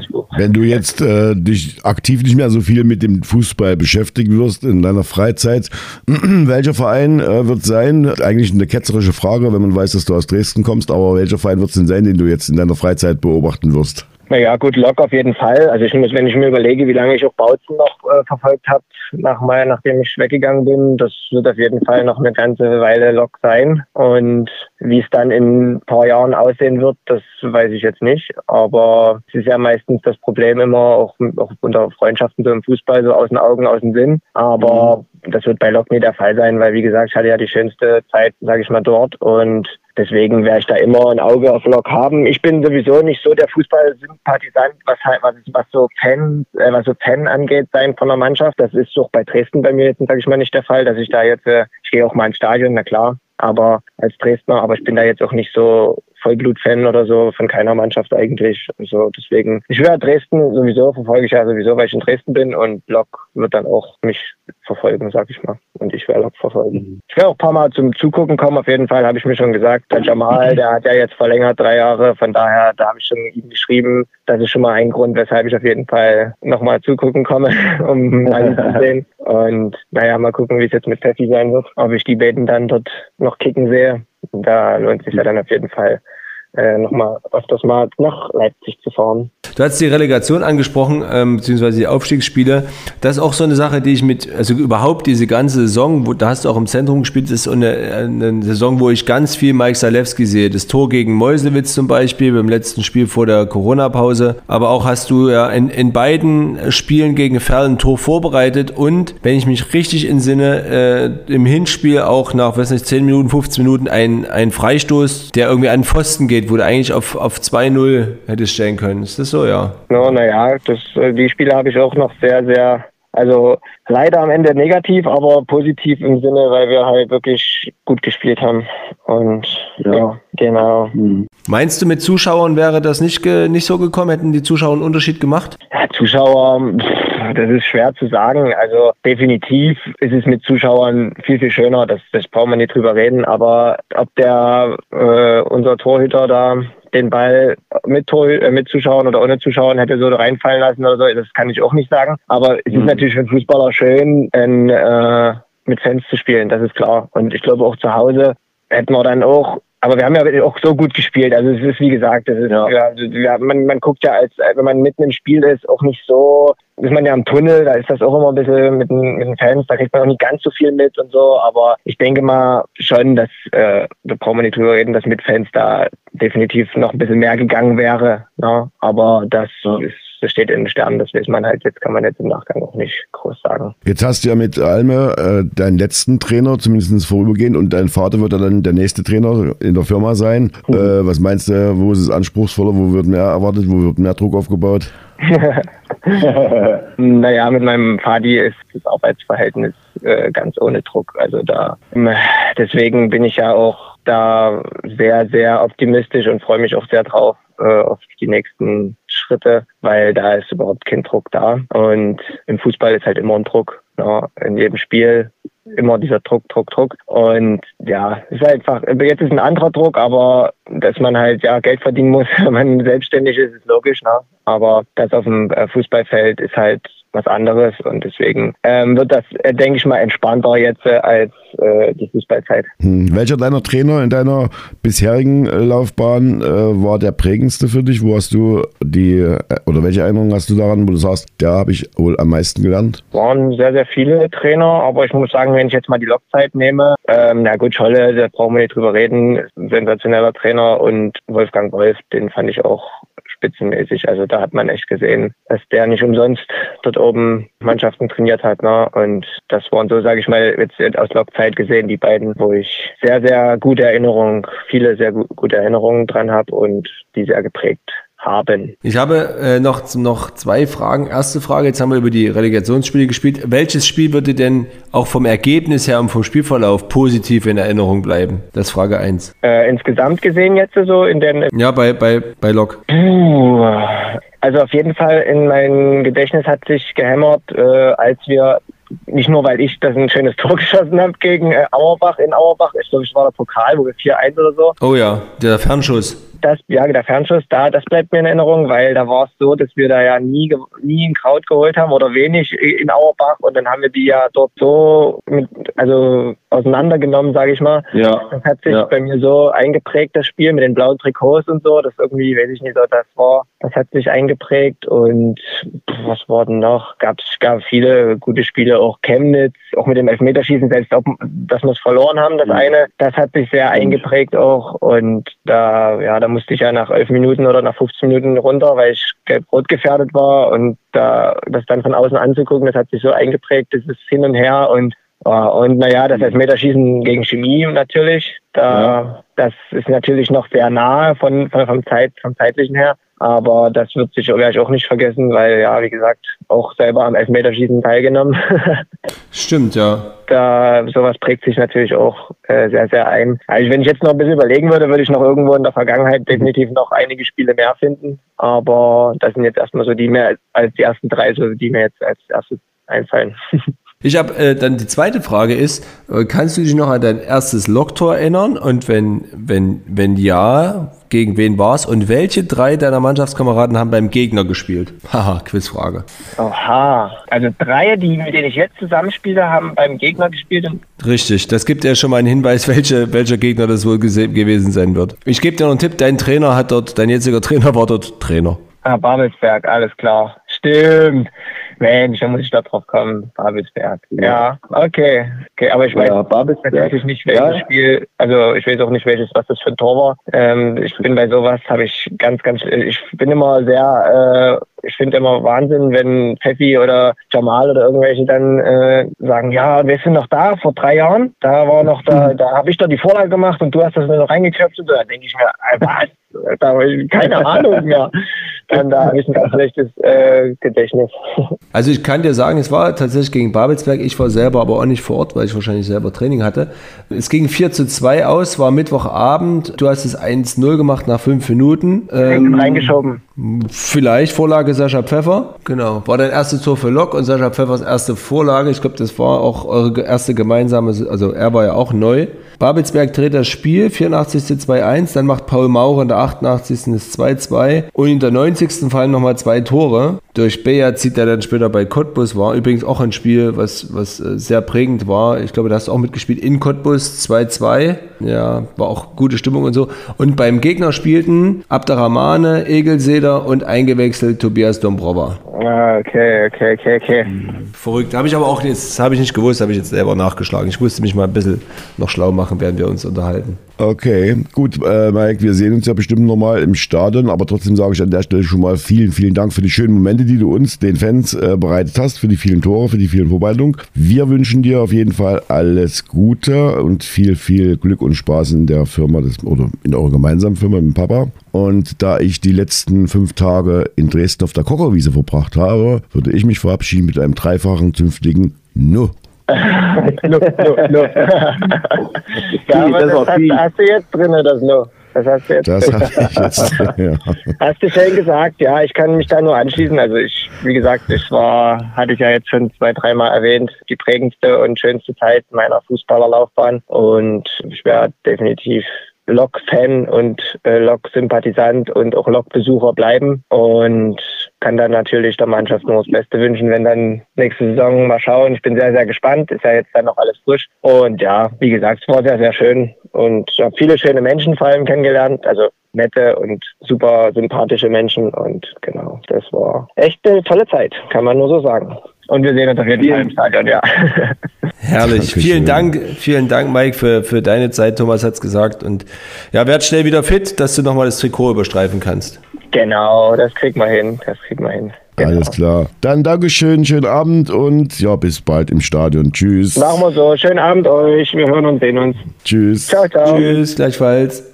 Buch. Wenn du jetzt äh, dich aktiv nicht mehr so viel mit dem Fußball beschäftigen wirst in deiner Freizeit, welcher Verein äh, wird sein? Eigentlich eine ketzerische Frage, wenn man weiß, dass du aus Dresden kommst, aber welcher Verein wird es denn sein, den du jetzt in deiner Freizeit beobachten wirst? Naja, gut, Lok auf jeden Fall. Also ich muss, wenn ich mir überlege, wie lange ich auch Bautzen noch äh, verfolgt habe, nach nachdem ich weggegangen bin, das wird auf jeden Fall noch eine ganze Weile Lok sein. Und wie es dann in ein paar Jahren aussehen wird, das weiß ich jetzt nicht. Aber es ist ja meistens das Problem immer auch, auch unter Freundschaften so im Fußball, so aus den Augen, aus dem Sinn. Aber mhm. Das wird bei Lok nie der Fall sein, weil wie gesagt, ich hatte ja die schönste Zeit, sage ich mal, dort und Deswegen werde ich da immer ein Auge auf Lok haben. Ich bin sowieso nicht so der Fußballsympathisant, was halt, was, was so Fan, äh, was so Fan angeht, sein von der Mannschaft. Das ist doch bei Dresden bei mir jetzt, sage ich mal, nicht der Fall, dass ich da jetzt, äh, ich gehe auch mal ins Stadion, na klar, aber als Dresdner, aber ich bin da jetzt auch nicht so Vollblut-Fan oder so von keiner Mannschaft eigentlich. Also deswegen, ich werde Dresden sowieso, verfolge ich ja sowieso, weil ich in Dresden bin und Lok wird dann auch mich verfolgen, sag ich mal. Und ich werde Lok verfolgen. Mhm. Ich werde auch ein paar Mal zum Zugucken kommen, auf jeden Fall, habe ich mir schon gesagt. Der Jamal, der hat ja jetzt verlängert, drei Jahre, von daher, da habe ich schon ihm geschrieben. Das ist schon mal ein Grund, weshalb ich auf jeden Fall nochmal zugucken komme, um alles zu sehen. Und naja, mal gucken, wie es jetzt mit Peffi sein wird. Ob ich die beiden dann dort noch kicken sehe. Da lohnt sich ja dann auf jeden Fall äh, nochmal öfters mal nach Leipzig zu fahren. Du hast die Relegation angesprochen, ähm, beziehungsweise die Aufstiegsspiele. Das ist auch so eine Sache, die ich mit, also überhaupt diese ganze Saison, wo, da hast du auch im Zentrum gespielt, ist so eine, eine Saison, wo ich ganz viel Mike Salewski sehe. Das Tor gegen Meuselwitz zum Beispiel, beim letzten Spiel vor der Corona-Pause. Aber auch hast du ja in, in beiden Spielen gegen Ferl ein Tor vorbereitet und, wenn ich mich richtig entsinne, äh, im Hinspiel auch nach, weiß nicht, 10 Minuten, 15 Minuten ein, ein Freistoß, der irgendwie an Pfosten geht, wo du eigentlich auf, auf 2-0 hättest stellen können. Ist das so? ja. No, naja, das, äh, die Spiele habe ich auch noch sehr, sehr, also leider am Ende negativ, aber positiv im Sinne, weil wir halt wirklich gut gespielt haben. Und ja, ja genau. Mhm. Meinst du, mit Zuschauern wäre das nicht, nicht so gekommen? Hätten die Zuschauer einen Unterschied gemacht? Ja, Zuschauer, das ist schwer zu sagen. Also definitiv ist es mit Zuschauern viel, viel schöner. Das, das brauchen wir nicht drüber reden. Aber ob der äh, unser Torhüter da den Ball mit, äh, mit Zuschauern oder ohne Zuschauern hätte so reinfallen lassen oder so, das kann ich auch nicht sagen. Aber es ist mhm. natürlich für einen Fußballer schön, in, äh, mit Fans zu spielen, das ist klar. Und ich glaube auch zu Hause hätten wir dann auch aber wir haben ja auch so gut gespielt. Also es ist wie gesagt, es ist, ja. Ja, man, man guckt ja als, wenn man mitten im Spiel ist, auch nicht so, ist man ja im Tunnel, da ist das auch immer ein bisschen mit den, mit den Fans, da kriegt man auch nicht ganz so viel mit und so, aber ich denke mal schon, dass, äh, da brauchen wir nicht drüber reden, dass mit Fans da definitiv noch ein bisschen mehr gegangen wäre. Ne? Aber das ist das steht in den Sternen, das weiß man halt, jetzt kann man jetzt im Nachgang auch nicht groß sagen. Jetzt hast du ja mit Alme äh, deinen letzten Trainer, zumindest vorübergehend, und dein Vater wird dann der nächste Trainer in der Firma sein. Mhm. Äh, was meinst du, wo ist es anspruchsvoller, wo wird mehr erwartet, wo wird mehr Druck aufgebaut? naja, mit meinem Vati ist das Arbeitsverhältnis äh, ganz ohne Druck. Also da deswegen bin ich ja auch da sehr, sehr optimistisch und freue mich auch sehr drauf äh, auf die nächsten Schritte, weil da ist überhaupt kein Druck da. Und im Fußball ist halt immer ein Druck. Ja, in jedem Spiel immer dieser Druck, Druck, Druck. Und ja, ist einfach, jetzt ist ein anderer Druck, aber dass man halt ja Geld verdienen muss, wenn man selbstständig ist, ist logisch, ne? Aber das auf dem äh, Fußballfeld ist halt was anderes und deswegen ähm, wird das, äh, denke ich mal, entspannter jetzt äh, als äh, die Fußballzeit. Hm. Welcher deiner Trainer in deiner bisherigen äh, Laufbahn äh, war der prägendste für dich? Wo hast du die, äh, oder welche Erinnerungen hast du daran, wo du sagst, da habe ich wohl am meisten gelernt? Waren sehr, sehr viele Trainer, aber ich muss sagen, wenn ich jetzt mal die Lokzeit nehme, ähm, na gut, Scholle, da brauchen wir nicht drüber reden, sensationeller Trainer und Wolfgang Wolf, den fand ich auch spitzenmäßig. Also da hat man echt gesehen, dass der nicht umsonst dort oben Mannschaften trainiert hat. Ne? Und das waren so, sage ich mal, jetzt aus Lokzeit gesehen, die beiden, wo ich sehr, sehr gute Erinnerungen, viele sehr gute Erinnerungen dran habe und die sehr geprägt haben. Ich habe äh, noch, noch zwei Fragen. Erste Frage, jetzt haben wir über die Relegationsspiele gespielt. Welches Spiel würde denn auch vom Ergebnis her und vom Spielverlauf positiv in Erinnerung bleiben? Das ist Frage 1. Äh, insgesamt gesehen jetzt so in den... Ja, bei, bei, bei Lok. Also auf jeden Fall in mein Gedächtnis hat sich gehämmert, äh, als wir nicht nur, weil ich das ein schönes Tor geschossen habe gegen äh, Auerbach in Auerbach. Ich glaube, es war der Pokal, wo wir 4-1 oder so. Oh ja, der Fernschuss das, ja, der Fernschuss da, das bleibt mir in Erinnerung, weil da war es so, dass wir da ja nie, nie ein Kraut geholt haben oder wenig in Auerbach und dann haben wir die ja dort so mit, also auseinandergenommen, sage ich mal. Ja. Das hat sich ja. bei mir so eingeprägt, das Spiel mit den blauen Trikots und so, das irgendwie, weiß ich nicht, so das war, das hat sich eingeprägt und was war denn noch? Gab's, gab viele gute Spiele, auch Chemnitz, auch mit dem Elfmeterschießen, selbst ob, dass wir es verloren haben, das mhm. eine, das hat sich sehr eingeprägt auch und da, ja, da musste ich ja nach elf Minuten oder nach 15 Minuten runter, weil ich gelb-rot gefährdet war. Und da das dann von außen anzugucken, das hat sich so eingeprägt, das ist hin und her. Und und naja, das Elfmeterschießen gegen Chemie natürlich, da, ja. das ist natürlich noch sehr nahe von, von vom, Zeit, vom zeitlichen her. Aber das wird sich werde ich auch nicht vergessen, weil ja, wie gesagt, auch selber am Elfmeterschießen teilgenommen. Stimmt, ja. Da sowas prägt sich natürlich auch äh, sehr, sehr ein. Also wenn ich jetzt noch ein bisschen überlegen würde, würde ich noch irgendwo in der Vergangenheit definitiv noch einige Spiele mehr finden. Aber das sind jetzt erstmal so die mehr als die ersten drei, so die mir jetzt als erstes einfallen. Ich habe äh, dann die zweite Frage ist, äh, kannst du dich noch an dein erstes Loktor erinnern? Und wenn, wenn, wenn ja, gegen wen war es? Und welche drei deiner Mannschaftskameraden haben beim Gegner gespielt? Haha, Quizfrage. Oha, also drei, die, mit denen ich jetzt zusammenspiele, haben beim Gegner gespielt. Richtig, das gibt ja schon mal einen Hinweis, welche, welcher Gegner das wohl gewesen sein wird. Ich gebe dir noch einen Tipp, dein Trainer hat dort, dein jetziger Trainer war dort Trainer. Ah, Babelsberg, alles klar. Stimmt. Mensch, da muss ich da drauf kommen. Babelsberg. Ja, okay. Okay, aber ich weiß ja, natürlich nicht, welches ja. Spiel, also ich weiß auch nicht, welches, was das für ein Tor war. Ähm, ich bin bei sowas, habe ich ganz, ganz, ich bin immer sehr, äh, ich finde immer Wahnsinn, wenn Pfeffi oder Jamal oder irgendwelche dann äh, sagen, ja, wir sind noch da vor drei Jahren. Da war noch da, mhm. da habe ich doch die Vorlage gemacht und du hast das nur noch reingeköpft. Da denke ich mir, was? Da habe ich keine Ahnung mehr. Dann da habe ich ein ganz schlechtes äh, Gedächtnis. Also ich kann dir sagen, es war tatsächlich gegen Babelsberg. Ich war selber aber auch nicht vor Ort, weil ich wahrscheinlich selber Training hatte. Es ging 4 zu 2 aus, war Mittwochabend. Du hast es 1-0 gemacht nach fünf Minuten. Ähm, reingeschoben. Vielleicht Vorlage Sascha Pfeffer. Genau. War dein erstes Tor für Lok und Sascha Pfeffers erste Vorlage. Ich glaube, das war auch eure erste gemeinsame, also er war ja auch neu. Babelsberg dreht das Spiel, 84. 2-1, dann macht Paul Maurer in der 88. das 2-2 und in der 90. fallen nochmal zwei Tore. durch Beja zieht er dann später bei Cottbus, war übrigens auch ein Spiel, was, was äh, sehr prägend war. Ich glaube, da hast du auch mitgespielt in Cottbus 2-2. Ja, war auch gute Stimmung und so. Und beim Gegner spielten Abderrahmane, Egelseder und eingewechselt Tobias Dombrova. Ah, okay, okay, okay, okay. Verrückt. Habe ich aber auch jetzt, das habe ich nicht gewusst, habe ich jetzt selber nachgeschlagen. Ich musste mich mal ein bisschen noch schlau machen, während wir uns unterhalten. Okay, gut, äh, Mike, wir sehen uns ja bestimmt nochmal im Stadion, aber trotzdem sage ich an der Stelle schon mal vielen, vielen Dank für die schönen Momente, die du uns, den Fans, äh, bereitet hast, für die vielen Tore, für die vielen Vorbereitungen. Wir wünschen dir auf jeden Fall alles Gute und viel, viel Glück und Spaß in der Firma des, oder in eurer gemeinsamen Firma mit dem Papa. Und da ich die letzten fünf Tage in Dresden auf der Kocherwiese verbracht habe, würde ich mich verabschieden mit einem dreifachen zünftigen No. no, no, no. ja, aber das das, hast, hast du jetzt drin, das No. Das hast du jetzt Das habe ich jetzt. Ja. Hast du schön gesagt, ja, ich kann mich da nur anschließen. Also ich, wie gesagt, es war, hatte ich ja jetzt schon zwei, dreimal erwähnt, die prägendste und schönste Zeit meiner Fußballerlaufbahn. Und ich wäre definitiv Lok-Fan und äh, Lok-Sympathisant und auch Lok-Besucher bleiben. Und kann dann natürlich der Mannschaft nur das Beste wünschen, wenn dann nächste Saison mal schauen. Ich bin sehr, sehr gespannt. Ist ja jetzt dann noch alles frisch. Und ja, wie gesagt, es war sehr, sehr schön. Und ich habe viele schöne Menschen vor allem kennengelernt. Also nette und super sympathische Menschen. Und genau, das war echt eine tolle Zeit, kann man nur so sagen. Und wir sehen uns auf jeden Fall im Stadion, ja. Herrlich. Vielen Dank, vielen Dank, Mike, für, für deine Zeit. Thomas hat's gesagt. Und ja, werd schnell wieder fit, dass du nochmal das Trikot überstreifen kannst. genau, das kriegen wir hin. Das kriegen wir hin. Genau. Alles klar. Dann Dankeschön, schönen Abend und ja, bis bald im Stadion. Tschüss. Machen wir so. Schönen Abend euch. Wir hören und sehen uns. Tschüss. Ciao, ciao. Tschüss, gleichfalls.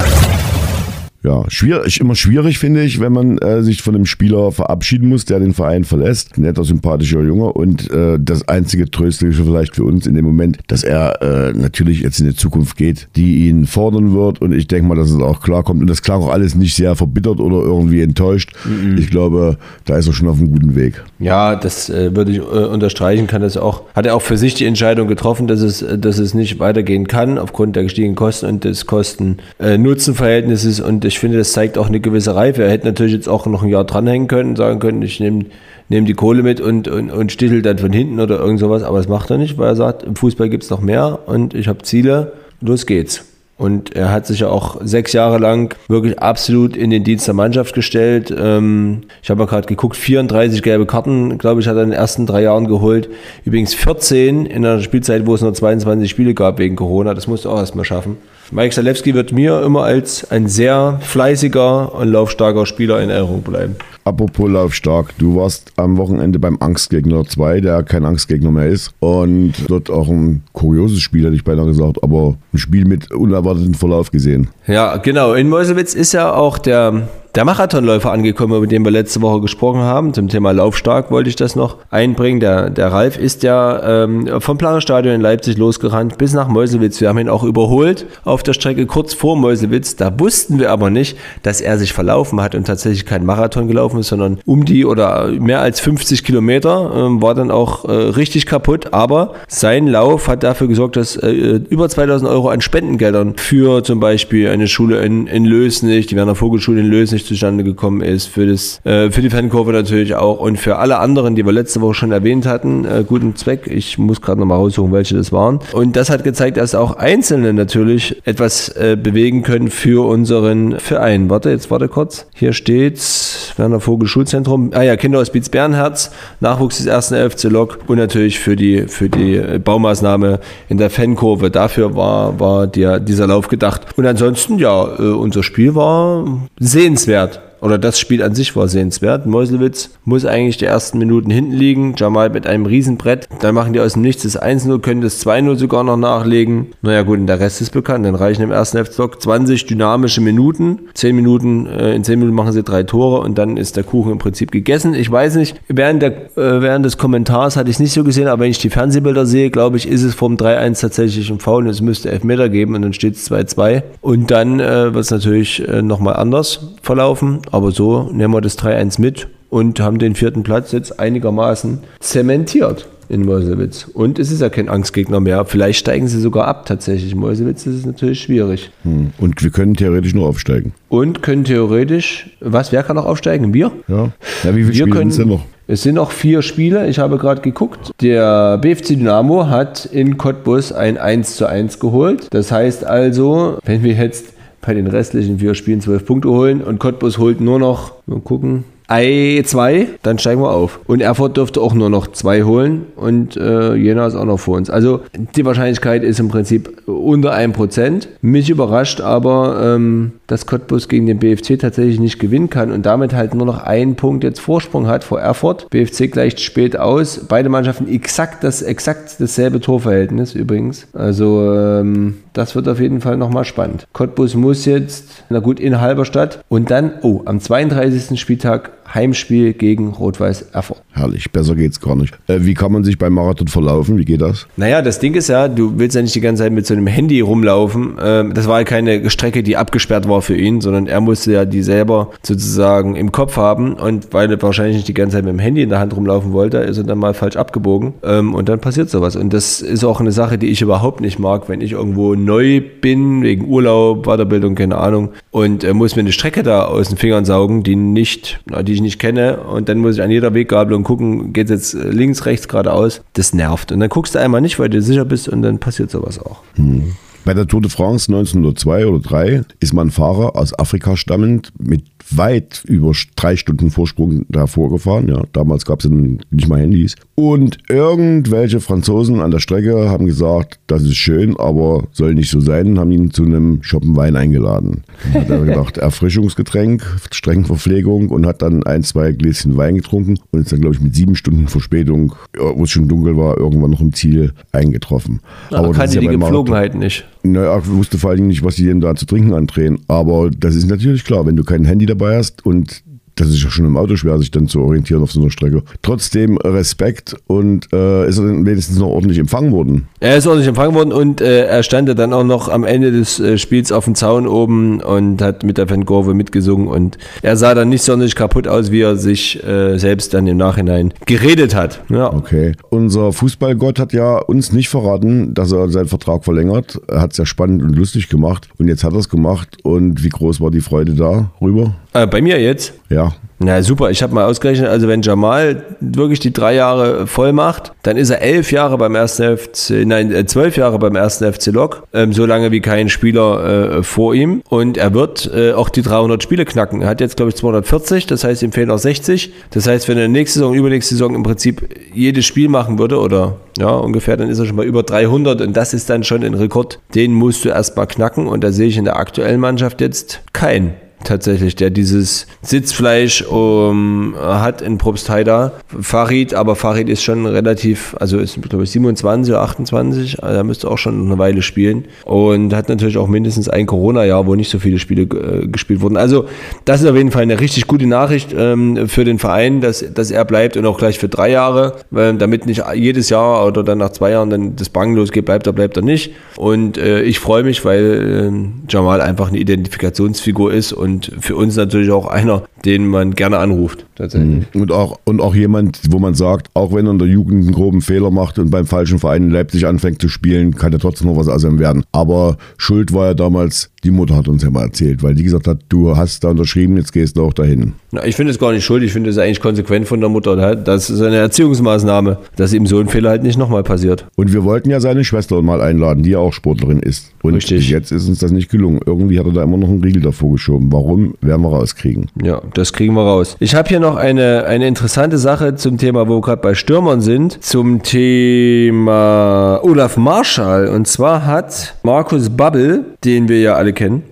Ja, schwierig, immer schwierig finde ich, wenn man äh, sich von einem Spieler verabschieden muss, der den Verein verlässt. Netter, sympathischer Junge und äh, das einzige Tröstliche vielleicht für uns in dem Moment, dass er äh, natürlich jetzt in die Zukunft geht, die ihn fordern wird und ich denke mal, dass es auch klarkommt und das klang auch alles nicht sehr verbittert oder irgendwie enttäuscht. Ich glaube, da ist er schon auf einem guten Weg. Ja, das äh, würde ich äh, unterstreichen, kann das auch, hat er auch für sich die Entscheidung getroffen, dass es, äh, dass es nicht weitergehen kann, aufgrund der gestiegenen Kosten und des Kosten-Nutzen-Verhältnisses. und ich finde, das zeigt auch eine gewisse Reife. Er hätte natürlich jetzt auch noch ein Jahr dranhängen können sagen können, ich nehme nehm die Kohle mit und, und, und stichel dann von hinten oder irgend sowas, aber das macht er nicht, weil er sagt, im Fußball gibt es noch mehr und ich habe Ziele, los geht's. Und er hat sich ja auch sechs Jahre lang wirklich absolut in den Dienst der Mannschaft gestellt. Ähm, ich habe mal gerade geguckt, 34 gelbe Karten, glaube ich, hat er in den ersten drei Jahren geholt. Übrigens 14 in einer Spielzeit, wo es nur 22 Spiele gab wegen Corona. Das musste er auch erstmal schaffen. Mike Salewski wird mir immer als ein sehr fleißiger und laufstarker Spieler in Erinnerung bleiben. Apropos laufstark, du warst am Wochenende beim Angstgegner 2, der kein Angstgegner mehr ist. Und dort auch ein kurioses Spiel, hätte ich beinahe gesagt, aber ein Spiel mit unerwarteten Verlauf gesehen. Ja, genau. In Meuselwitz ist ja auch der, der Marathonläufer angekommen, über den wir letzte Woche gesprochen haben. Zum Thema Laufstark wollte ich das noch einbringen. Der, der Ralf ist ja ähm, vom Planerstadion in Leipzig losgerannt bis nach Meuselwitz. Wir haben ihn auch überholt auf der Strecke kurz vor Meuselwitz. Da wussten wir aber nicht, dass er sich verlaufen hat und tatsächlich kein Marathon gelaufen ist, sondern um die oder mehr als 50 Kilometer. Ähm, war dann auch äh, richtig kaputt. Aber sein Lauf hat dafür gesorgt, dass äh, über 2000 Euro an Spendengeldern für zum Beispiel eine Schule in, in Lösnich, die Werner Vogelschule in Lösnich zustande gekommen ist, für, das, äh, für die Fankurve natürlich auch und für alle anderen, die wir letzte Woche schon erwähnt hatten, äh, guten Zweck. Ich muss gerade nochmal raussuchen, welche das waren. Und das hat gezeigt, dass auch Einzelne natürlich etwas äh, bewegen können für unseren Verein. Warte, jetzt warte kurz. Hier steht's, Werner Vogel Schulzentrum. Ah ja, Kinderhospiz Bernherz, Nachwuchs des ersten FC Lok und natürlich für die, für die äh, Baumaßnahme in der Fankurve. Dafür war, war der, dieser Lauf gedacht. Und ansonsten, ja, äh, unser Spiel war sehenswert wert. Oder das Spiel an sich war sehenswert. Meuselwitz muss eigentlich die ersten Minuten hinten liegen. Jamal mit einem Riesenbrett. Dann machen die aus dem Nichts das 1-0, können das 2-0 sogar noch nachlegen. Naja gut, und der Rest ist bekannt. Dann reichen im ersten F-Block 20 dynamische Minuten. 10 Minuten, äh, in 10 Minuten machen sie drei Tore und dann ist der Kuchen im Prinzip gegessen. Ich weiß nicht, während, der, äh, während des Kommentars hatte ich es nicht so gesehen, aber wenn ich die Fernsehbilder sehe, glaube ich, ist es vom 3-1 tatsächlich ein Foul und es müsste Elfmeter geben und dann steht es 2-2. Und dann äh, wird es natürlich äh, nochmal anders verlaufen. Aber so nehmen wir das 3-1 mit und haben den vierten Platz jetzt einigermaßen zementiert in Meuselwitz. Und es ist ja kein Angstgegner mehr. Vielleicht steigen sie sogar ab tatsächlich. Meuselwitz ist es natürlich schwierig. Hm. Und wir können theoretisch nur aufsteigen. Und können theoretisch, was, wer kann noch aufsteigen? Wir? Ja. ja wie viele Wir Spiele können, sind noch? Es sind noch vier Spiele. Ich habe gerade geguckt. Der BFC Dynamo hat in Cottbus ein 1 zu 1 geholt. Das heißt also, wenn wir jetzt bei den restlichen vier Spielen zwölf Punkte holen und Cottbus holt nur noch, mal gucken, Ei 2, dann steigen wir auf. Und Erfurt dürfte auch nur noch zwei holen und äh, Jena ist auch noch vor uns. Also die Wahrscheinlichkeit ist im Prinzip unter 1%. Mich überrascht aber, ähm, dass Cottbus gegen den BFC tatsächlich nicht gewinnen kann und damit halt nur noch einen Punkt jetzt Vorsprung hat vor Erfurt. BFC gleicht spät aus. Beide Mannschaften exakt das exakt dasselbe Torverhältnis übrigens. Also ähm, das wird auf jeden Fall nochmal spannend. Cottbus muss jetzt, na gut, in Halberstadt und dann, oh, am 32. Spieltag Heimspiel gegen Rot-Weiß Erfurt. Herrlich, besser geht's gar nicht. Äh, wie kann man sich beim Marathon verlaufen? Wie geht das? Naja, das Ding ist ja, du willst ja nicht die ganze Zeit mit so einem Handy rumlaufen. Ähm, das war ja keine Strecke, die abgesperrt war für ihn, sondern er musste ja die selber sozusagen im Kopf haben. Und weil er wahrscheinlich nicht die ganze Zeit mit dem Handy in der Hand rumlaufen wollte, ist er dann mal falsch abgebogen. Ähm, und dann passiert sowas. Und das ist auch eine Sache, die ich überhaupt nicht mag, wenn ich irgendwo neu bin, wegen Urlaub, Weiterbildung, keine Ahnung, und äh, muss mir eine Strecke da aus den Fingern saugen, die nicht, die ich nicht kenne. Und dann muss ich an jeder Weggabelung gucken, geht es jetzt links, rechts, geradeaus. Das nervt. Und dann guckst du einmal nicht, weil du sicher bist und dann passiert sowas auch. Hm. Bei der Tour de France 1902 oder 3 ist man Fahrer aus Afrika stammend mit weit über drei Stunden Vorsprung davor gefahren. Ja, damals gab es nicht mal Handys. Und irgendwelche Franzosen an der Strecke haben gesagt, das ist schön, aber soll nicht so sein, haben ihn zu einem Shoppen Wein eingeladen. Hat er gedacht, Erfrischungsgetränk, Streckenverpflegung und hat dann ein, zwei Gläschen Wein getrunken und ist dann, glaube ich, mit sieben Stunden Verspätung, wo es schon dunkel war, irgendwann noch im Ziel eingetroffen. aber, aber kannte ja die Gepflogenheit nicht. Naja, wusste vor allen Dingen nicht, was die denn da zu trinken andrehen. Aber das ist natürlich klar, wenn du kein Handy dabei hast und das ist ja schon im Auto schwer, sich dann zu orientieren auf so einer Strecke. Trotzdem Respekt und äh, ist er dann wenigstens noch ordentlich empfangen worden? Er ist ordentlich empfangen worden und äh, er stand ja dann auch noch am Ende des äh, Spiels auf dem Zaun oben und hat mit der Fankurve mitgesungen und er sah dann nicht sonderlich kaputt aus, wie er sich äh, selbst dann im Nachhinein geredet hat. Ja. Okay. Unser Fußballgott hat ja uns nicht verraten, dass er seinen Vertrag verlängert. Er hat es ja spannend und lustig gemacht und jetzt hat er es gemacht und wie groß war die Freude darüber? Äh, bei mir jetzt? Ja. Na super, ich habe mal ausgerechnet, also wenn Jamal wirklich die drei Jahre voll macht, dann ist er elf Jahre beim ersten FC, nein, äh, zwölf Jahre beim ersten FC Lok, ähm, so lange wie kein Spieler äh, vor ihm. Und er wird äh, auch die 300 Spiele knacken. Er hat jetzt, glaube ich, 240, das heißt, ihm fehlen noch 60. Das heißt, wenn er nächste Saison, übernächste Saison im Prinzip jedes Spiel machen würde oder ja, ungefähr, dann ist er schon mal über 300 und das ist dann schon ein Rekord, den musst du erstmal knacken und da sehe ich in der aktuellen Mannschaft jetzt keinen tatsächlich, der dieses Sitzfleisch um, hat in Probstheida. Farid, aber Farid ist schon relativ, also ist glaube ich 27 oder 28, also er müsste auch schon eine Weile spielen und hat natürlich auch mindestens ein Corona-Jahr, wo nicht so viele Spiele äh, gespielt wurden. Also das ist auf jeden Fall eine richtig gute Nachricht ähm, für den Verein, dass, dass er bleibt und auch gleich für drei Jahre, weil, damit nicht jedes Jahr oder dann nach zwei Jahren dann das Bangen losgeht, bleibt er, bleibt er nicht. Und äh, ich freue mich, weil äh, Jamal einfach eine Identifikationsfigur ist und und für uns natürlich auch einer, den man gerne anruft. Tatsächlich. Mhm. Und auch, und auch jemand, wo man sagt, auch wenn er in der Jugend einen groben Fehler macht und beim falschen Verein in Leipzig anfängt zu spielen, kann er trotzdem noch was aus ihm werden. Aber Schuld war ja damals, die Mutter hat uns ja mal erzählt, weil die gesagt hat, du hast da unterschrieben, jetzt gehst du auch dahin. Na, ich finde es gar nicht schuld, ich finde es eigentlich konsequent von der Mutter. Das ist eine Erziehungsmaßnahme, dass ihm so ein Fehler halt nicht nochmal passiert. Und wir wollten ja seine Schwester mal einladen, die ja auch Sportlerin ist. Und Richtig. jetzt ist uns das nicht gelungen. Irgendwie hat er da immer noch einen Riegel davor geschoben. Warum, werden wir rauskriegen. Ja, das kriegen wir raus. Ich habe hier noch eine, eine interessante Sache zum Thema, wo wir gerade bei Stürmern sind, zum Thema Olaf Marschall. Und zwar hat Markus Babbel, den wir ja alle kennen,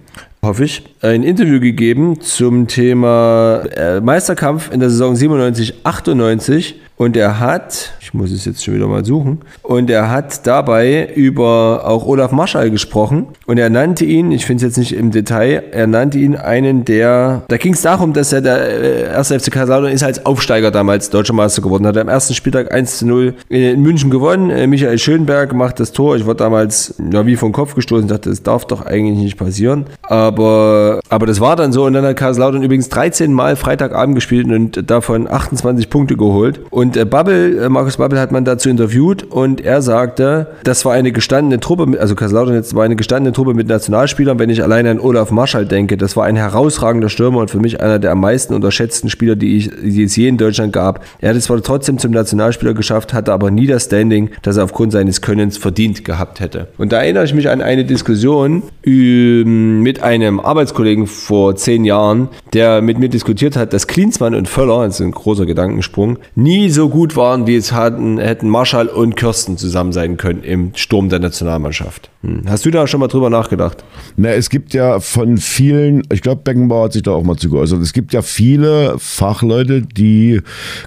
hoffe ich, ein Interview gegeben zum Thema äh, Meisterkampf in der Saison 97, 98 und er hat, ich muss es jetzt schon wieder mal suchen, und er hat dabei über auch Olaf Marschall gesprochen. Und er nannte ihn, ich finde es jetzt nicht im Detail, er nannte ihn einen der, da ging es darum, dass er der äh, erste FC Kaiserslautern ist als Aufsteiger damals Deutscher Meister geworden. Hat er am ersten Spieltag 1 zu 0 in München gewonnen. Äh, Michael Schönberg macht das Tor. Ich war damals ja, wie vom Kopf gestoßen dachte, das darf doch eigentlich nicht passieren. Aber, aber das war dann so. Und dann hat Kaiserslautern übrigens 13 Mal Freitagabend gespielt und davon 28 Punkte geholt. Und Und äh, Babbel, äh, Markus Babbel hat man dazu interviewt und er sagte, das war eine gestandene Truppe, mit- also Kaiserslautern jetzt war eine gestandene Truppe mit Nationalspielern. Wenn ich allein an Olaf Marschall denke, das war ein herausragender Stürmer und für mich einer der am meisten unterschätzten Spieler, die, ich, die es je in Deutschland gab. Er hat es zwar trotzdem zum Nationalspieler geschafft, hatte aber nie das Standing, das er aufgrund seines Könnens verdient gehabt hätte. Und da erinnere ich mich an eine Diskussion ähm, mit einem Arbeitskollegen vor zehn Jahren, der mit mir diskutiert hat, dass Klinsmann und Völler, das ist ein großer Gedankensprung, nie so gut waren, wie es hatten, hätten Marschall und Kirsten zusammen sein können im Sturm der Nationalmannschaft. Hm. Hast du da schon mal drüber nachgedacht? Na, es gibt ja von vielen, ich glaube, Beckenbauer hat sich da auch mal zu geäußert, es gibt ja viele Fachleute, die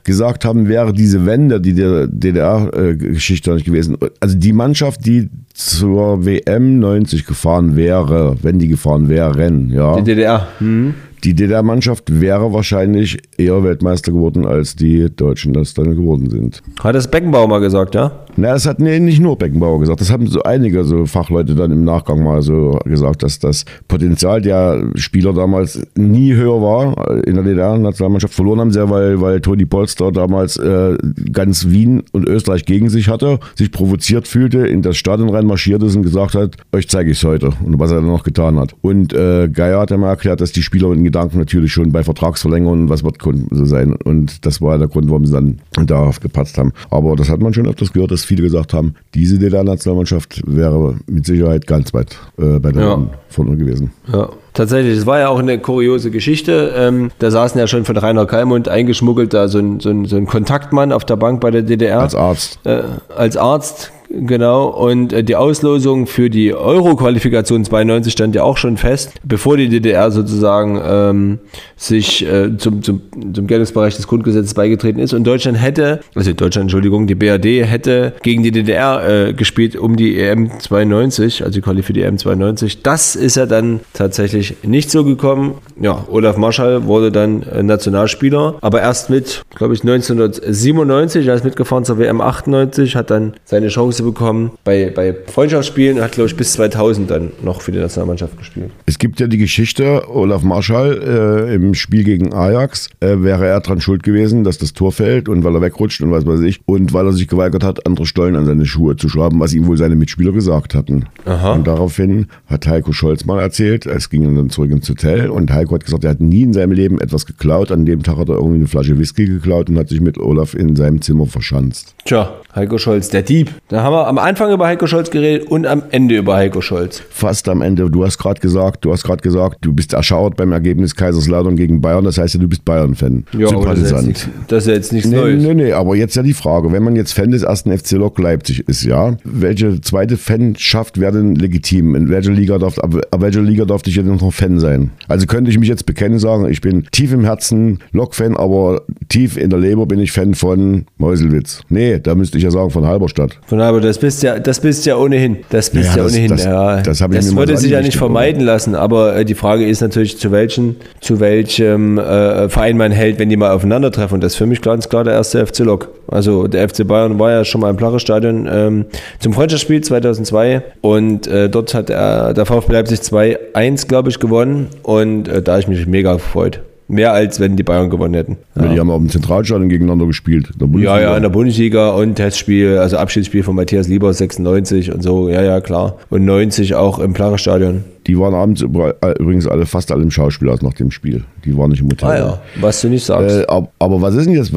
gesagt haben, wäre diese Wende, die der DDR-Geschichte nicht gewesen, also die Mannschaft, die zur WM 90 gefahren wäre, wenn die gefahren wären, ja. Die DDR. Hm. Die DDR-Mannschaft wäre wahrscheinlich eher Weltmeister geworden, als die Deutschen das dann geworden sind. Hat das Beckenbauer mal gesagt, ja? Na, das hat nee, nicht nur Beckenbauer gesagt. Das haben so einige so Fachleute dann im Nachgang mal so gesagt, dass das Potenzial der Spieler damals nie höher war in der DDR-Nationalmannschaft. Verloren haben sie ja, weil, weil Toni Polster damals äh, ganz Wien und Österreich gegen sich hatte, sich provoziert fühlte, in das Stadion reinmarschiert ist und gesagt hat, euch zeige ich es heute. Und was er dann noch getan hat. Und äh, Geier hat ja mal erklärt, dass die Spieler den Gedanken natürlich schon bei Vertragsverlängerungen, was wird so sein. Und das war der Grund, warum sie dann darauf gepatzt haben. Aber das hat man schon öfters gehört, dass viele gesagt haben, diese DDR-Nationalmannschaft wäre mit Sicherheit ganz weit äh, bei der Ja. Vorne gewesen. Ja, tatsächlich. Es war ja auch eine kuriose Geschichte. Ähm, da saßen ja schon von Rainer Kallmund eingeschmuggelt, da so ein, so, ein, so ein Kontaktmann auf der Bank bei der DDR. Als Arzt. äh, als Arzt, genau. Und äh, die Auslosung für die Euro-Qualifikation 92 stand ja auch schon fest, bevor die DDR sozusagen ähm, sich äh, zum, zum, zum Geltungsbereich des Grundgesetzes beigetreten ist. Und Deutschland hätte, also Deutschland, Entschuldigung, die BRD hätte gegen die DDR äh, gespielt um die EM 92, also die Quali für die EM 92. Das ist ja dann tatsächlich nicht so gekommen. Ja, Olaf Marschall wurde dann äh, Nationalspieler, aber erst mit, glaube ich, 1997, er ist mitgefahren zur WM 98, hat dann seine Chance bekommen bei, bei Freundschaftsspielen und hat, glaube ich, bis 2000 dann noch für die Nationalmannschaft gespielt. Es gibt ja die Geschichte, Olaf Marschall äh, im Spiel gegen Ajax äh, wäre er dran schuld gewesen, dass das Tor fällt und weil er wegrutscht und was weiß ich und weil er sich geweigert hat, andere Stollen an seine Schuhe zu schrauben, was ihm wohl seine Mitspieler gesagt hatten. Aha. Und daraufhin hat Heiko Scholz mal erzählt, es ging dann zurück ins Hotel und Heiko hat gesagt, er hat nie in seinem Leben etwas geklaut. An dem Tag hat er irgendwie eine Flasche Whisky geklaut und hat sich mit Olaf in seinem Zimmer verschanzt. Tja, Heiko Scholz, der Dieb. Da haben wir am Anfang über Heiko Scholz geredet und am Ende über Heiko Scholz. Fast am Ende, du hast gerade gesagt, du hast gerade gesagt, du bist erschauert beim Ergebnis Kaiserslautern gegen Bayern, das heißt ja, du bist Bayern-Fan. Ja, Sympathisant. das ist ja jetzt nichts Nee, Neues. nee, nee, aber jetzt ja die Frage, wenn man jetzt Fan des ersten FC Lok Leipzig ist, ja, welche zweite Fanschaft wäre denn legitim? In welcher Liga darf, ab, welcher Liga darf ich jetzt noch Fan sein? Also könnte ich mich jetzt bekennen, sagen, ich bin tief im Herzen Lok-Fan, aber tief in der Leber bin ich Fan von Meuselwitz. Nee, da müsste ich ja sagen von Halberstadt. Von aber das bist ja, das bist ja ohnehin. Das bist Ja, ja, das- ohnehin. das- ja. das mir mal würde sich ja nicht vermeiden lassen, aber äh, die Frage ist natürlich, zu welchen, zu welchem äh, Verein man hält, wenn die mal aufeinandertreffen. Und das ist für mich ganz klar der erste FC Lok. Also der FC Bayern war ja schon mal im Plache-Stadion ähm, zum Freundschaftsspiel 2002 und äh, dort hat er, der VfB Leipzig 2-1, glaube ich, gewonnen und äh, da habe ich mich mega gefreut. Mehr als wenn die Bayern gewonnen hätten. Weil Die haben auch im Zentralstadion gegeneinander gespielt. Ja, ja, in der Bundesliga und Testspiel, also Abschiedsspiel von Matthias Lieber 96 und so, ja, ja, klar. Und 90 auch im Plagerstadion. Die waren abends äh, übrigens alle fast alle im Schauspielhaus nach dem Spiel. Die waren nicht im Hotel. Ah ja, was du nicht sagst. Äh, ab- aber was ist denn jetzt?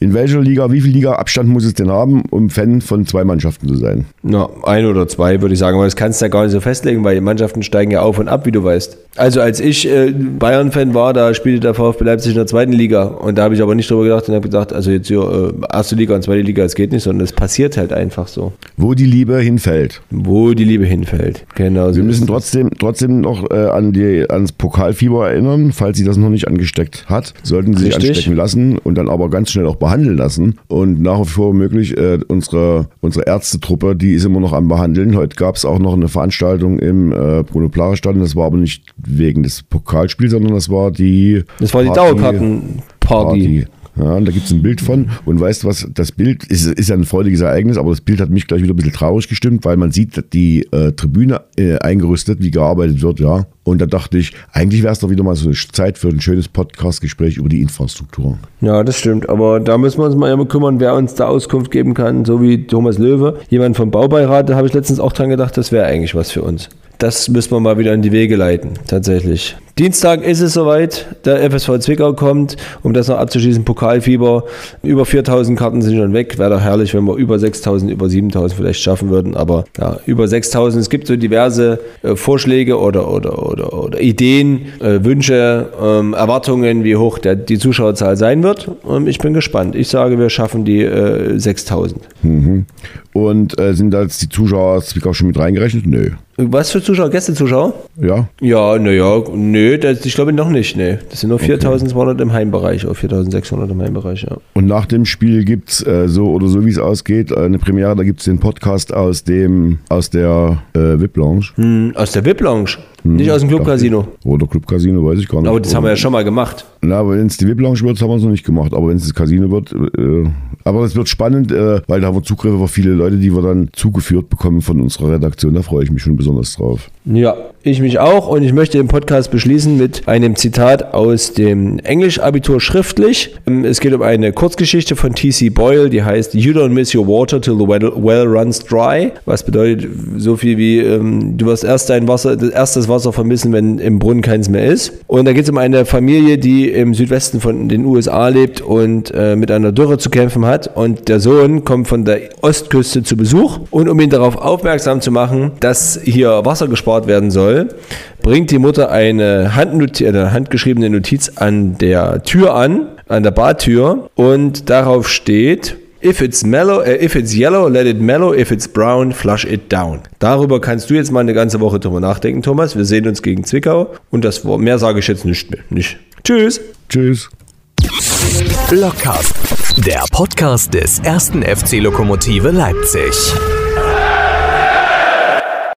In welcher Liga, wie viel Liga-Abstand muss es denn haben, um Fan von zwei Mannschaften zu sein? Na, ein oder zwei würde ich sagen, aber das kannst du ja gar nicht so festlegen, weil die Mannschaften steigen ja auf und ab, wie du weißt. Also als ich äh, Bayern-Fan war, da spielte der VfB Leipzig in der zweiten Liga und da habe ich aber nicht drüber gedacht und habe gedacht, also jetzt hier äh, erste Liga und zweite Liga, das geht nicht, sondern es passiert halt einfach so, Wo die Liebe hinfällt. wo die Liebe hinfällt. Genau. Wir müssen es. Trotzdem, trotzdem noch äh, an die, ans Pokalfieber erinnern, falls sie das noch nicht angesteckt hat. Sollten sie sich Richtig. anstecken lassen und dann aber ganz schnell auch behandeln lassen. Und nach wie vor möglich, äh, unsere, unsere Ärztetruppe, die ist immer noch am Behandeln. Heute gab es auch noch eine Veranstaltung im äh, Bruno Plare Stadion. Das war aber nicht wegen des Pokalspiels, sondern das war die Das war die Party- Dauerkartenparty. Ja, und da gibt es ein Bild von. Und weißt was, das Bild ist, ist ein freudiges Ereignis, aber das Bild hat mich gleich wieder ein bisschen traurig gestimmt, weil man sieht die äh, Tribüne äh, eingerüstet, wie gearbeitet wird, ja. Und da dachte ich, eigentlich wäre es doch wieder mal so eine Zeit für ein schönes Podcast-Gespräch über die Infrastruktur. Ja, das stimmt. Aber da müssen wir uns mal immer kümmern, wer uns da Auskunft geben kann, so wie Thomas Löwe. Jemand vom Baubeirat, da habe ich letztens auch dran gedacht, das wäre eigentlich was für uns. Das müssen wir mal wieder in die Wege leiten, tatsächlich. Dienstag ist es soweit, der FSV Zwickau kommt, um das noch abzuschließen, Pokalfieber. Über 4000 Karten sind schon weg. Wäre doch herrlich, wenn wir über 6000, über 7000 vielleicht schaffen würden. Aber ja, über 6000. Es gibt so diverse äh, Vorschläge oder, oder, oder, oder Ideen, äh, Wünsche, ähm, Erwartungen, wie hoch der, die Zuschauerzahl sein wird. Und ich bin gespannt. Ich sage, wir schaffen die äh, 6000. Mhm. Und äh, sind da jetzt die Zuschauer aus Zwickau schon mit reingerechnet? Nö. Was für Zuschauer? Gästezuschauer? Ja. Ja, naja, nö, das, ich glaube noch nicht, nee. Das sind nur 4200 im Heimbereich oder 4600 im Heimbereich, ja. Und nach dem Spiel gibt es, äh, so oder so wie es ausgeht, äh, eine Premiere, da gibt es den Podcast aus dem, aus der äh, VIP-Lounge. Hm, aus der VIP-Lounge, nicht aus dem Club-Casino. Oder Club-Casino, weiß ich gar nicht. Aber das haben wir ja schon mal gemacht. Na, aber wenn es die VIP-Lounge wird, haben wir es noch nicht gemacht. Aber wenn es das Casino wird, äh, aber es wird spannend, äh, weil da haben wir Zugriff auf viele Leute, die wir dann zugeführt bekommen von unserer Redaktion. Da freue ich mich schon besonders drauf. Ja, ich mich auch und ich möchte den Podcast beschließen mit einem Zitat aus dem Englisch-Abitur schriftlich. Ähm, Es geht um eine Kurzgeschichte von T.C. Boyle, die heißt You don't miss your water till the well, runs dry. Was bedeutet so viel wie ähm, du wirst erst dein Wasser, erst das Wasser vermissen, wenn im Brunnen keins mehr ist. Und da geht es um eine Familie, die im Südwesten von den USA lebt und äh, mit einer Dürre zu kämpfen hat. Und der Sohn kommt von der Ostküste zu Besuch und um ihn darauf aufmerksam zu machen, dass hier Wasser gespart werden soll, bringt die Mutter eine, Handnoti eine handgeschriebene Notiz an der Tür an, an der Badtür und darauf steht, If it's mellow, äh, if it's yellow, let it mellow. If it's brown, flush it down. Darüber kannst du jetzt mal eine ganze Woche drüber nachdenken, Thomas. Wir sehen uns gegen Zwickau und das mehr sage ich jetzt nicht mehr. Nicht. Tschüss. Tschüss. Blockcast, der Podcast des ersten FC Lokomotive Leipzig.